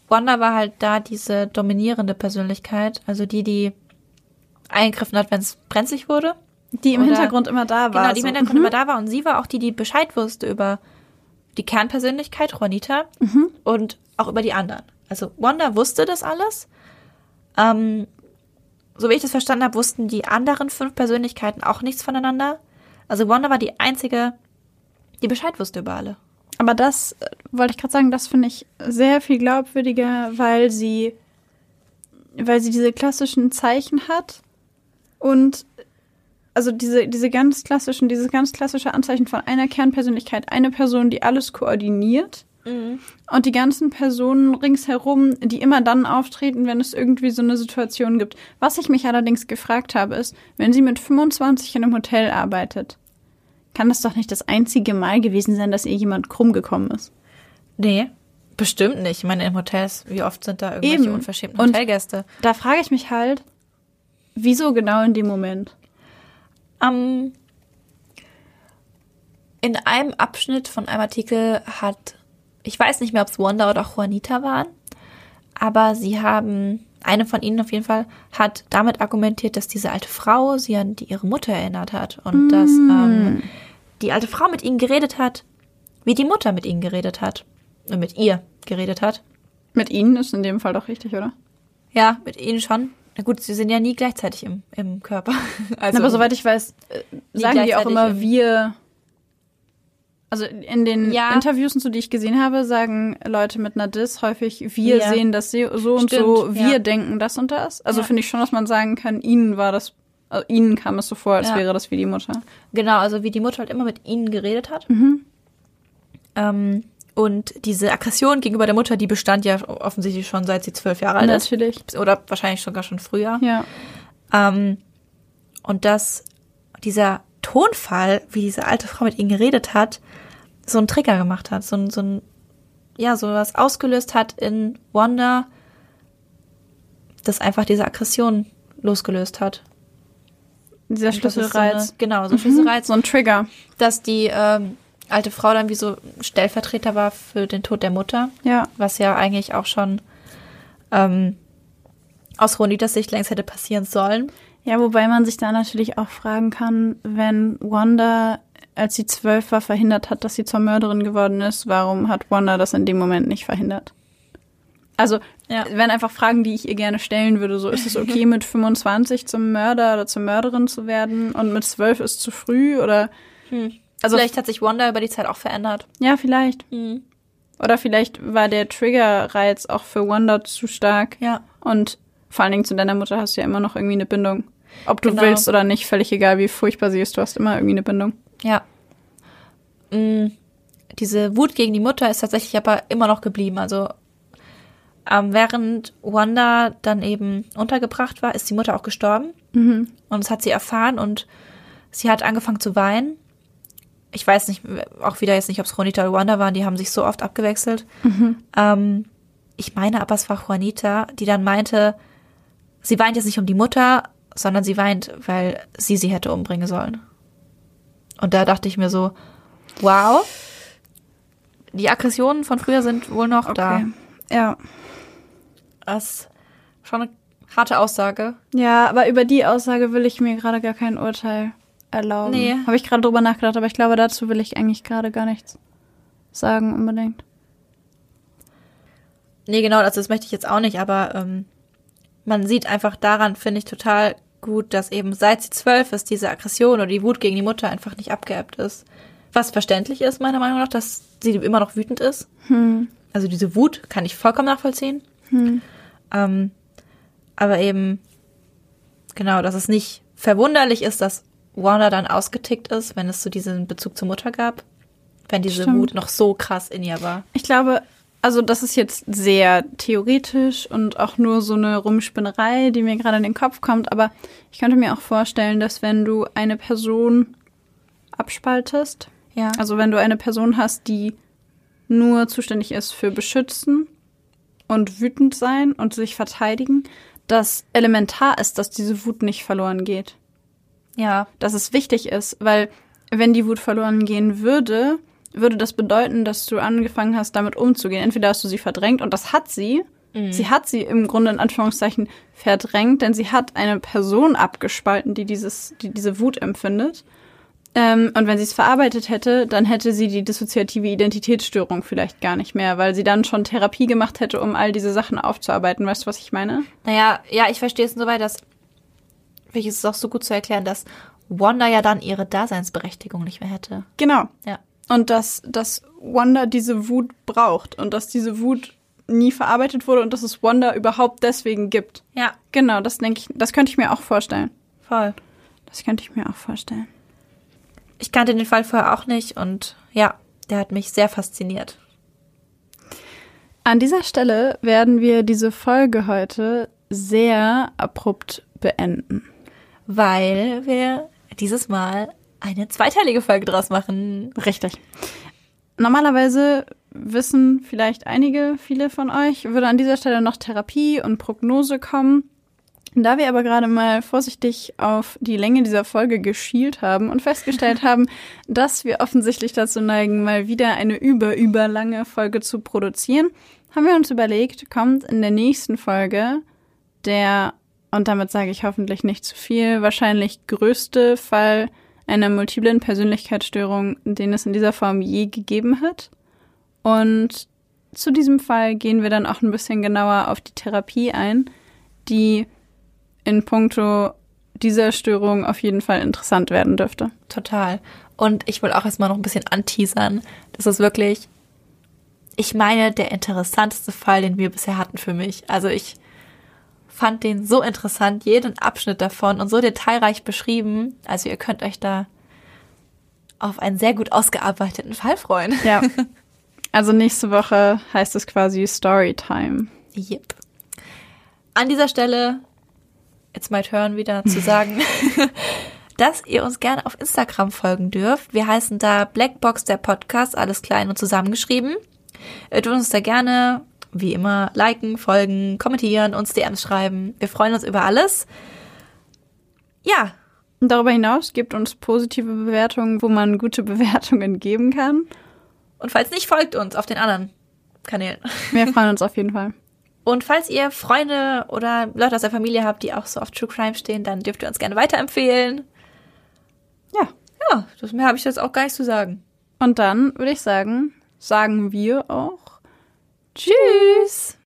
Wanda war halt da diese dominierende Persönlichkeit, also die, die eingegriffen hat, wenn es brenzlig wurde. Die im Oder- Hintergrund immer da war. Genau, die im so. Hintergrund Mhm. immer da war und sie war auch die, die Bescheid wusste über die Kernpersönlichkeit, Juanita, Mhm. und auch über die anderen. Also Wanda wusste das alles. Ähm, so wie ich das verstanden habe, wussten die anderen fünf Persönlichkeiten auch nichts voneinander. Also Wanda war die einzige, die Bescheid wusste über alle. Aber das äh, wollte ich gerade sagen, das finde ich sehr viel glaubwürdiger, weil sie, weil sie diese klassischen Zeichen hat und also diese, diese ganz klassischen, dieses ganz klassische Anzeichen von einer Kernpersönlichkeit, eine Person, die alles koordiniert und die ganzen Personen ringsherum, die immer dann auftreten, wenn es irgendwie so eine Situation gibt. Was ich mich allerdings gefragt habe, ist, wenn sie mit 25 in einem Hotel arbeitet, kann das doch nicht das einzige Mal gewesen sein, dass ihr jemand krumm gekommen ist. Nee, bestimmt nicht. Ich meine, in Hotels, wie oft sind da irgendwelche Eben. unverschämten Und- Hotelgäste? Da frage ich mich halt, wieso genau in dem Moment? Ähm, in einem Abschnitt von einem Artikel hat, ich weiß nicht mehr, ob es Wanda oder Juanita waren, aber sie haben, eine von ihnen auf jeden Fall, hat damit argumentiert, dass diese alte Frau sie an die, ihre Mutter erinnert hat und dass ähm, die alte Frau mit ihnen geredet hat, wie die Mutter mit ihnen geredet hat. Und mit ihr geredet hat. Mit ihnen ist in dem Fall doch richtig, oder? Ja, mit ihnen schon. Na gut, sie sind ja nie gleichzeitig im, im Körper. Also, Aber soweit ich weiß, äh, sagen die auch immer im- wir. Also in den Ja. Interviews so, die ich gesehen habe, sagen Leute mit einer Dis häufig, wir Ja. sehen das so und Stimmt, so, wir ja. denken das und das. Also finde ich schon, dass man sagen kann, ihnen war das, also ihnen kam es so vor, als wäre das wie die Mutter. Genau, also wie die Mutter halt immer mit ihnen geredet hat. Ähm, und diese Aggression gegenüber der Mutter, die bestand ja offensichtlich schon seit sie zwölf Jahre alt ist. Natürlich. Oder wahrscheinlich sogar schon früher. Ja. Ähm, und dass dieser Tonfall, wie diese alte Frau mit ihnen geredet hat, so einen Trigger gemacht hat, so ein, so ein, ja, so was ausgelöst hat in Wanda, das einfach diese Aggression losgelöst hat. Dieser Schlüsselreiz. So eine, genau, so ein Schlüsselreiz. So ein Trigger. dass die ähm, alte Frau dann wie so Stellvertreter war für den Tod der Mutter, Ja. was ja eigentlich auch schon ähm, aus Ronitas Sicht längst hätte passieren sollen. Ja, wobei man sich da natürlich auch fragen kann, wenn Wanda, als sie zwölf war, verhindert hat, dass sie zur Mörderin geworden ist, warum hat Wanda das in dem Moment nicht verhindert? Also, Ja. wären einfach Fragen, die ich ihr gerne stellen würde. So, ist es okay, mit 25 zum Mörder oder zur Mörderin zu werden und mit 12 ist zu früh oder, Also vielleicht hat sich Wanda über die Zeit auch verändert. ja, vielleicht. Oder vielleicht war der Triggerreiz auch für Wanda zu stark. Ja. Und vor allen Dingen zu deiner Mutter hast du ja immer noch irgendwie eine Bindung. Ob du Genau. willst oder nicht, völlig egal, wie furchtbar sie ist, du hast immer irgendwie eine Bindung. Ja. Mm, Diese Wut gegen die Mutter ist tatsächlich aber immer noch geblieben. Also ähm, während Wanda dann eben untergebracht war, ist die Mutter auch gestorben. Und das hat sie erfahren und sie hat angefangen zu weinen. Ich weiß nicht, auch wieder jetzt nicht, ob es Juanita oder Wanda waren, die haben sich so oft abgewechselt. Ähm, ich meine aber, es war Juanita, die dann meinte, sie weint jetzt nicht um die Mutter, sondern sie weint, weil sie sie hätte umbringen sollen. Und da dachte ich mir so, wow, die Aggressionen von früher sind wohl noch da. Okay. Ja. Das ist schon eine harte Aussage. Ja, aber über die Aussage will ich mir gerade gar kein Urteil erlauben. Nee. Habe ich gerade drüber nachgedacht, aber ich glaube, dazu will ich eigentlich gerade gar nichts sagen unbedingt. Nee, genau, also das möchte ich jetzt auch nicht, aber ähm, man sieht einfach daran, finde ich, total gut, dass eben seit sie zwölf ist, diese Aggression oder die Wut gegen die Mutter einfach nicht abgeebbt ist. Was verständlich ist, meiner Meinung nach, dass sie immer noch wütend ist. Hm. Also diese Wut kann ich vollkommen nachvollziehen. Ähm, aber eben, genau, dass es nicht verwunderlich ist, dass Wanda dann ausgetickt ist, wenn es so diesen Bezug zur Mutter gab. Wenn diese Stimmt. Wut noch so krass in ihr war. Ich glaube, also das ist jetzt sehr theoretisch und auch nur so eine Rumspinnerei, die mir gerade in den Kopf kommt, aber ich könnte mir auch vorstellen, dass wenn du eine Person abspaltest, Ja. also wenn du eine Person hast, die nur zuständig ist für beschützen und wütend sein und sich verteidigen, dass elementar ist, dass diese Wut nicht verloren geht. ja. Dass es wichtig ist, weil wenn die Wut verloren gehen würde, würde das bedeuten, dass du angefangen hast, damit umzugehen. Entweder hast du sie verdrängt und das hat sie. Sie hat sie im Grunde in Anführungszeichen verdrängt, denn sie hat eine Person abgespalten, die dieses, die diese Wut empfindet. Ähm, und wenn sie es verarbeitet hätte, dann hätte sie die dissoziative Identitätsstörung vielleicht gar nicht mehr, weil sie dann schon Therapie gemacht hätte, um all diese Sachen aufzuarbeiten. Weißt du, was ich meine? Naja, ja, ich verstehe es soweit, dass, vielleicht ist es auch so gut zu erklären, dass Wanda ja dann ihre Daseinsberechtigung nicht mehr hätte. Genau. Ja. Und dass, dass Wanda diese Wut braucht und dass diese Wut nie verarbeitet wurde und dass es Wanda überhaupt deswegen gibt. Ja, Genau, das denke ich, das könnte ich mir auch vorstellen. voll. Das könnte ich mir auch vorstellen. Ich kannte den Fall vorher auch nicht und ja, der hat mich sehr fasziniert. An dieser Stelle werden wir diese Folge heute sehr abrupt beenden. Weil wir dieses Mal eine zweiteilige Folge draus machen. Richtig. Normalerweise wissen vielleicht einige, viele von euch, würde an dieser Stelle noch Therapie und Prognose kommen. Da wir aber gerade mal vorsichtig auf die Länge dieser Folge geschielt haben und festgestellt haben, dass wir offensichtlich dazu neigen, mal wieder eine über, überlange Folge zu produzieren, haben wir uns überlegt, kommt in der nächsten Folge der, und damit sage ich hoffentlich nicht zu viel, wahrscheinlich größte Fall einer multiplen Persönlichkeitsstörung, den es in dieser Form je gegeben hat. Und zu diesem Fall gehen wir dann auch ein bisschen genauer auf die Therapie ein, die in puncto dieser Störung auf jeden Fall interessant werden dürfte. Total. Und ich will auch erstmal noch ein bisschen anteasern. Das ist wirklich, ich meine, der interessanteste Fall, den wir bisher hatten für mich. Also ich fand den so interessant, jeden Abschnitt davon und so detailreich beschrieben. Also ihr könnt euch da auf einen sehr gut ausgearbeiteten Fall freuen. Ja. Also nächste Woche heißt es quasi Storytime. Yep. An dieser Stelle, jetzt mal hören wieder zu sagen, dass ihr uns gerne auf Instagram folgen dürft. Wir heißen da Blackbox der Podcast, alles klein und zusammengeschrieben. Ihr dürft uns da gerne, wie immer, liken, folgen, kommentieren, uns DMs schreiben. Wir freuen uns über alles. Ja, Und darüber hinaus gebt uns positive Bewertungen, wo man gute Bewertungen geben kann. und falls nicht, folgt uns auf den anderen Kanälen. Wir freuen uns auf jeden Fall. Und falls ihr Freunde oder Leute aus der Familie habt, die auch so auf True Crime stehen, dann dürft ihr uns gerne weiterempfehlen. Ja. Ja, das mehr habe ich jetzt auch gar nicht zu sagen. Und dann würde ich sagen, sagen wir auch Tschüss!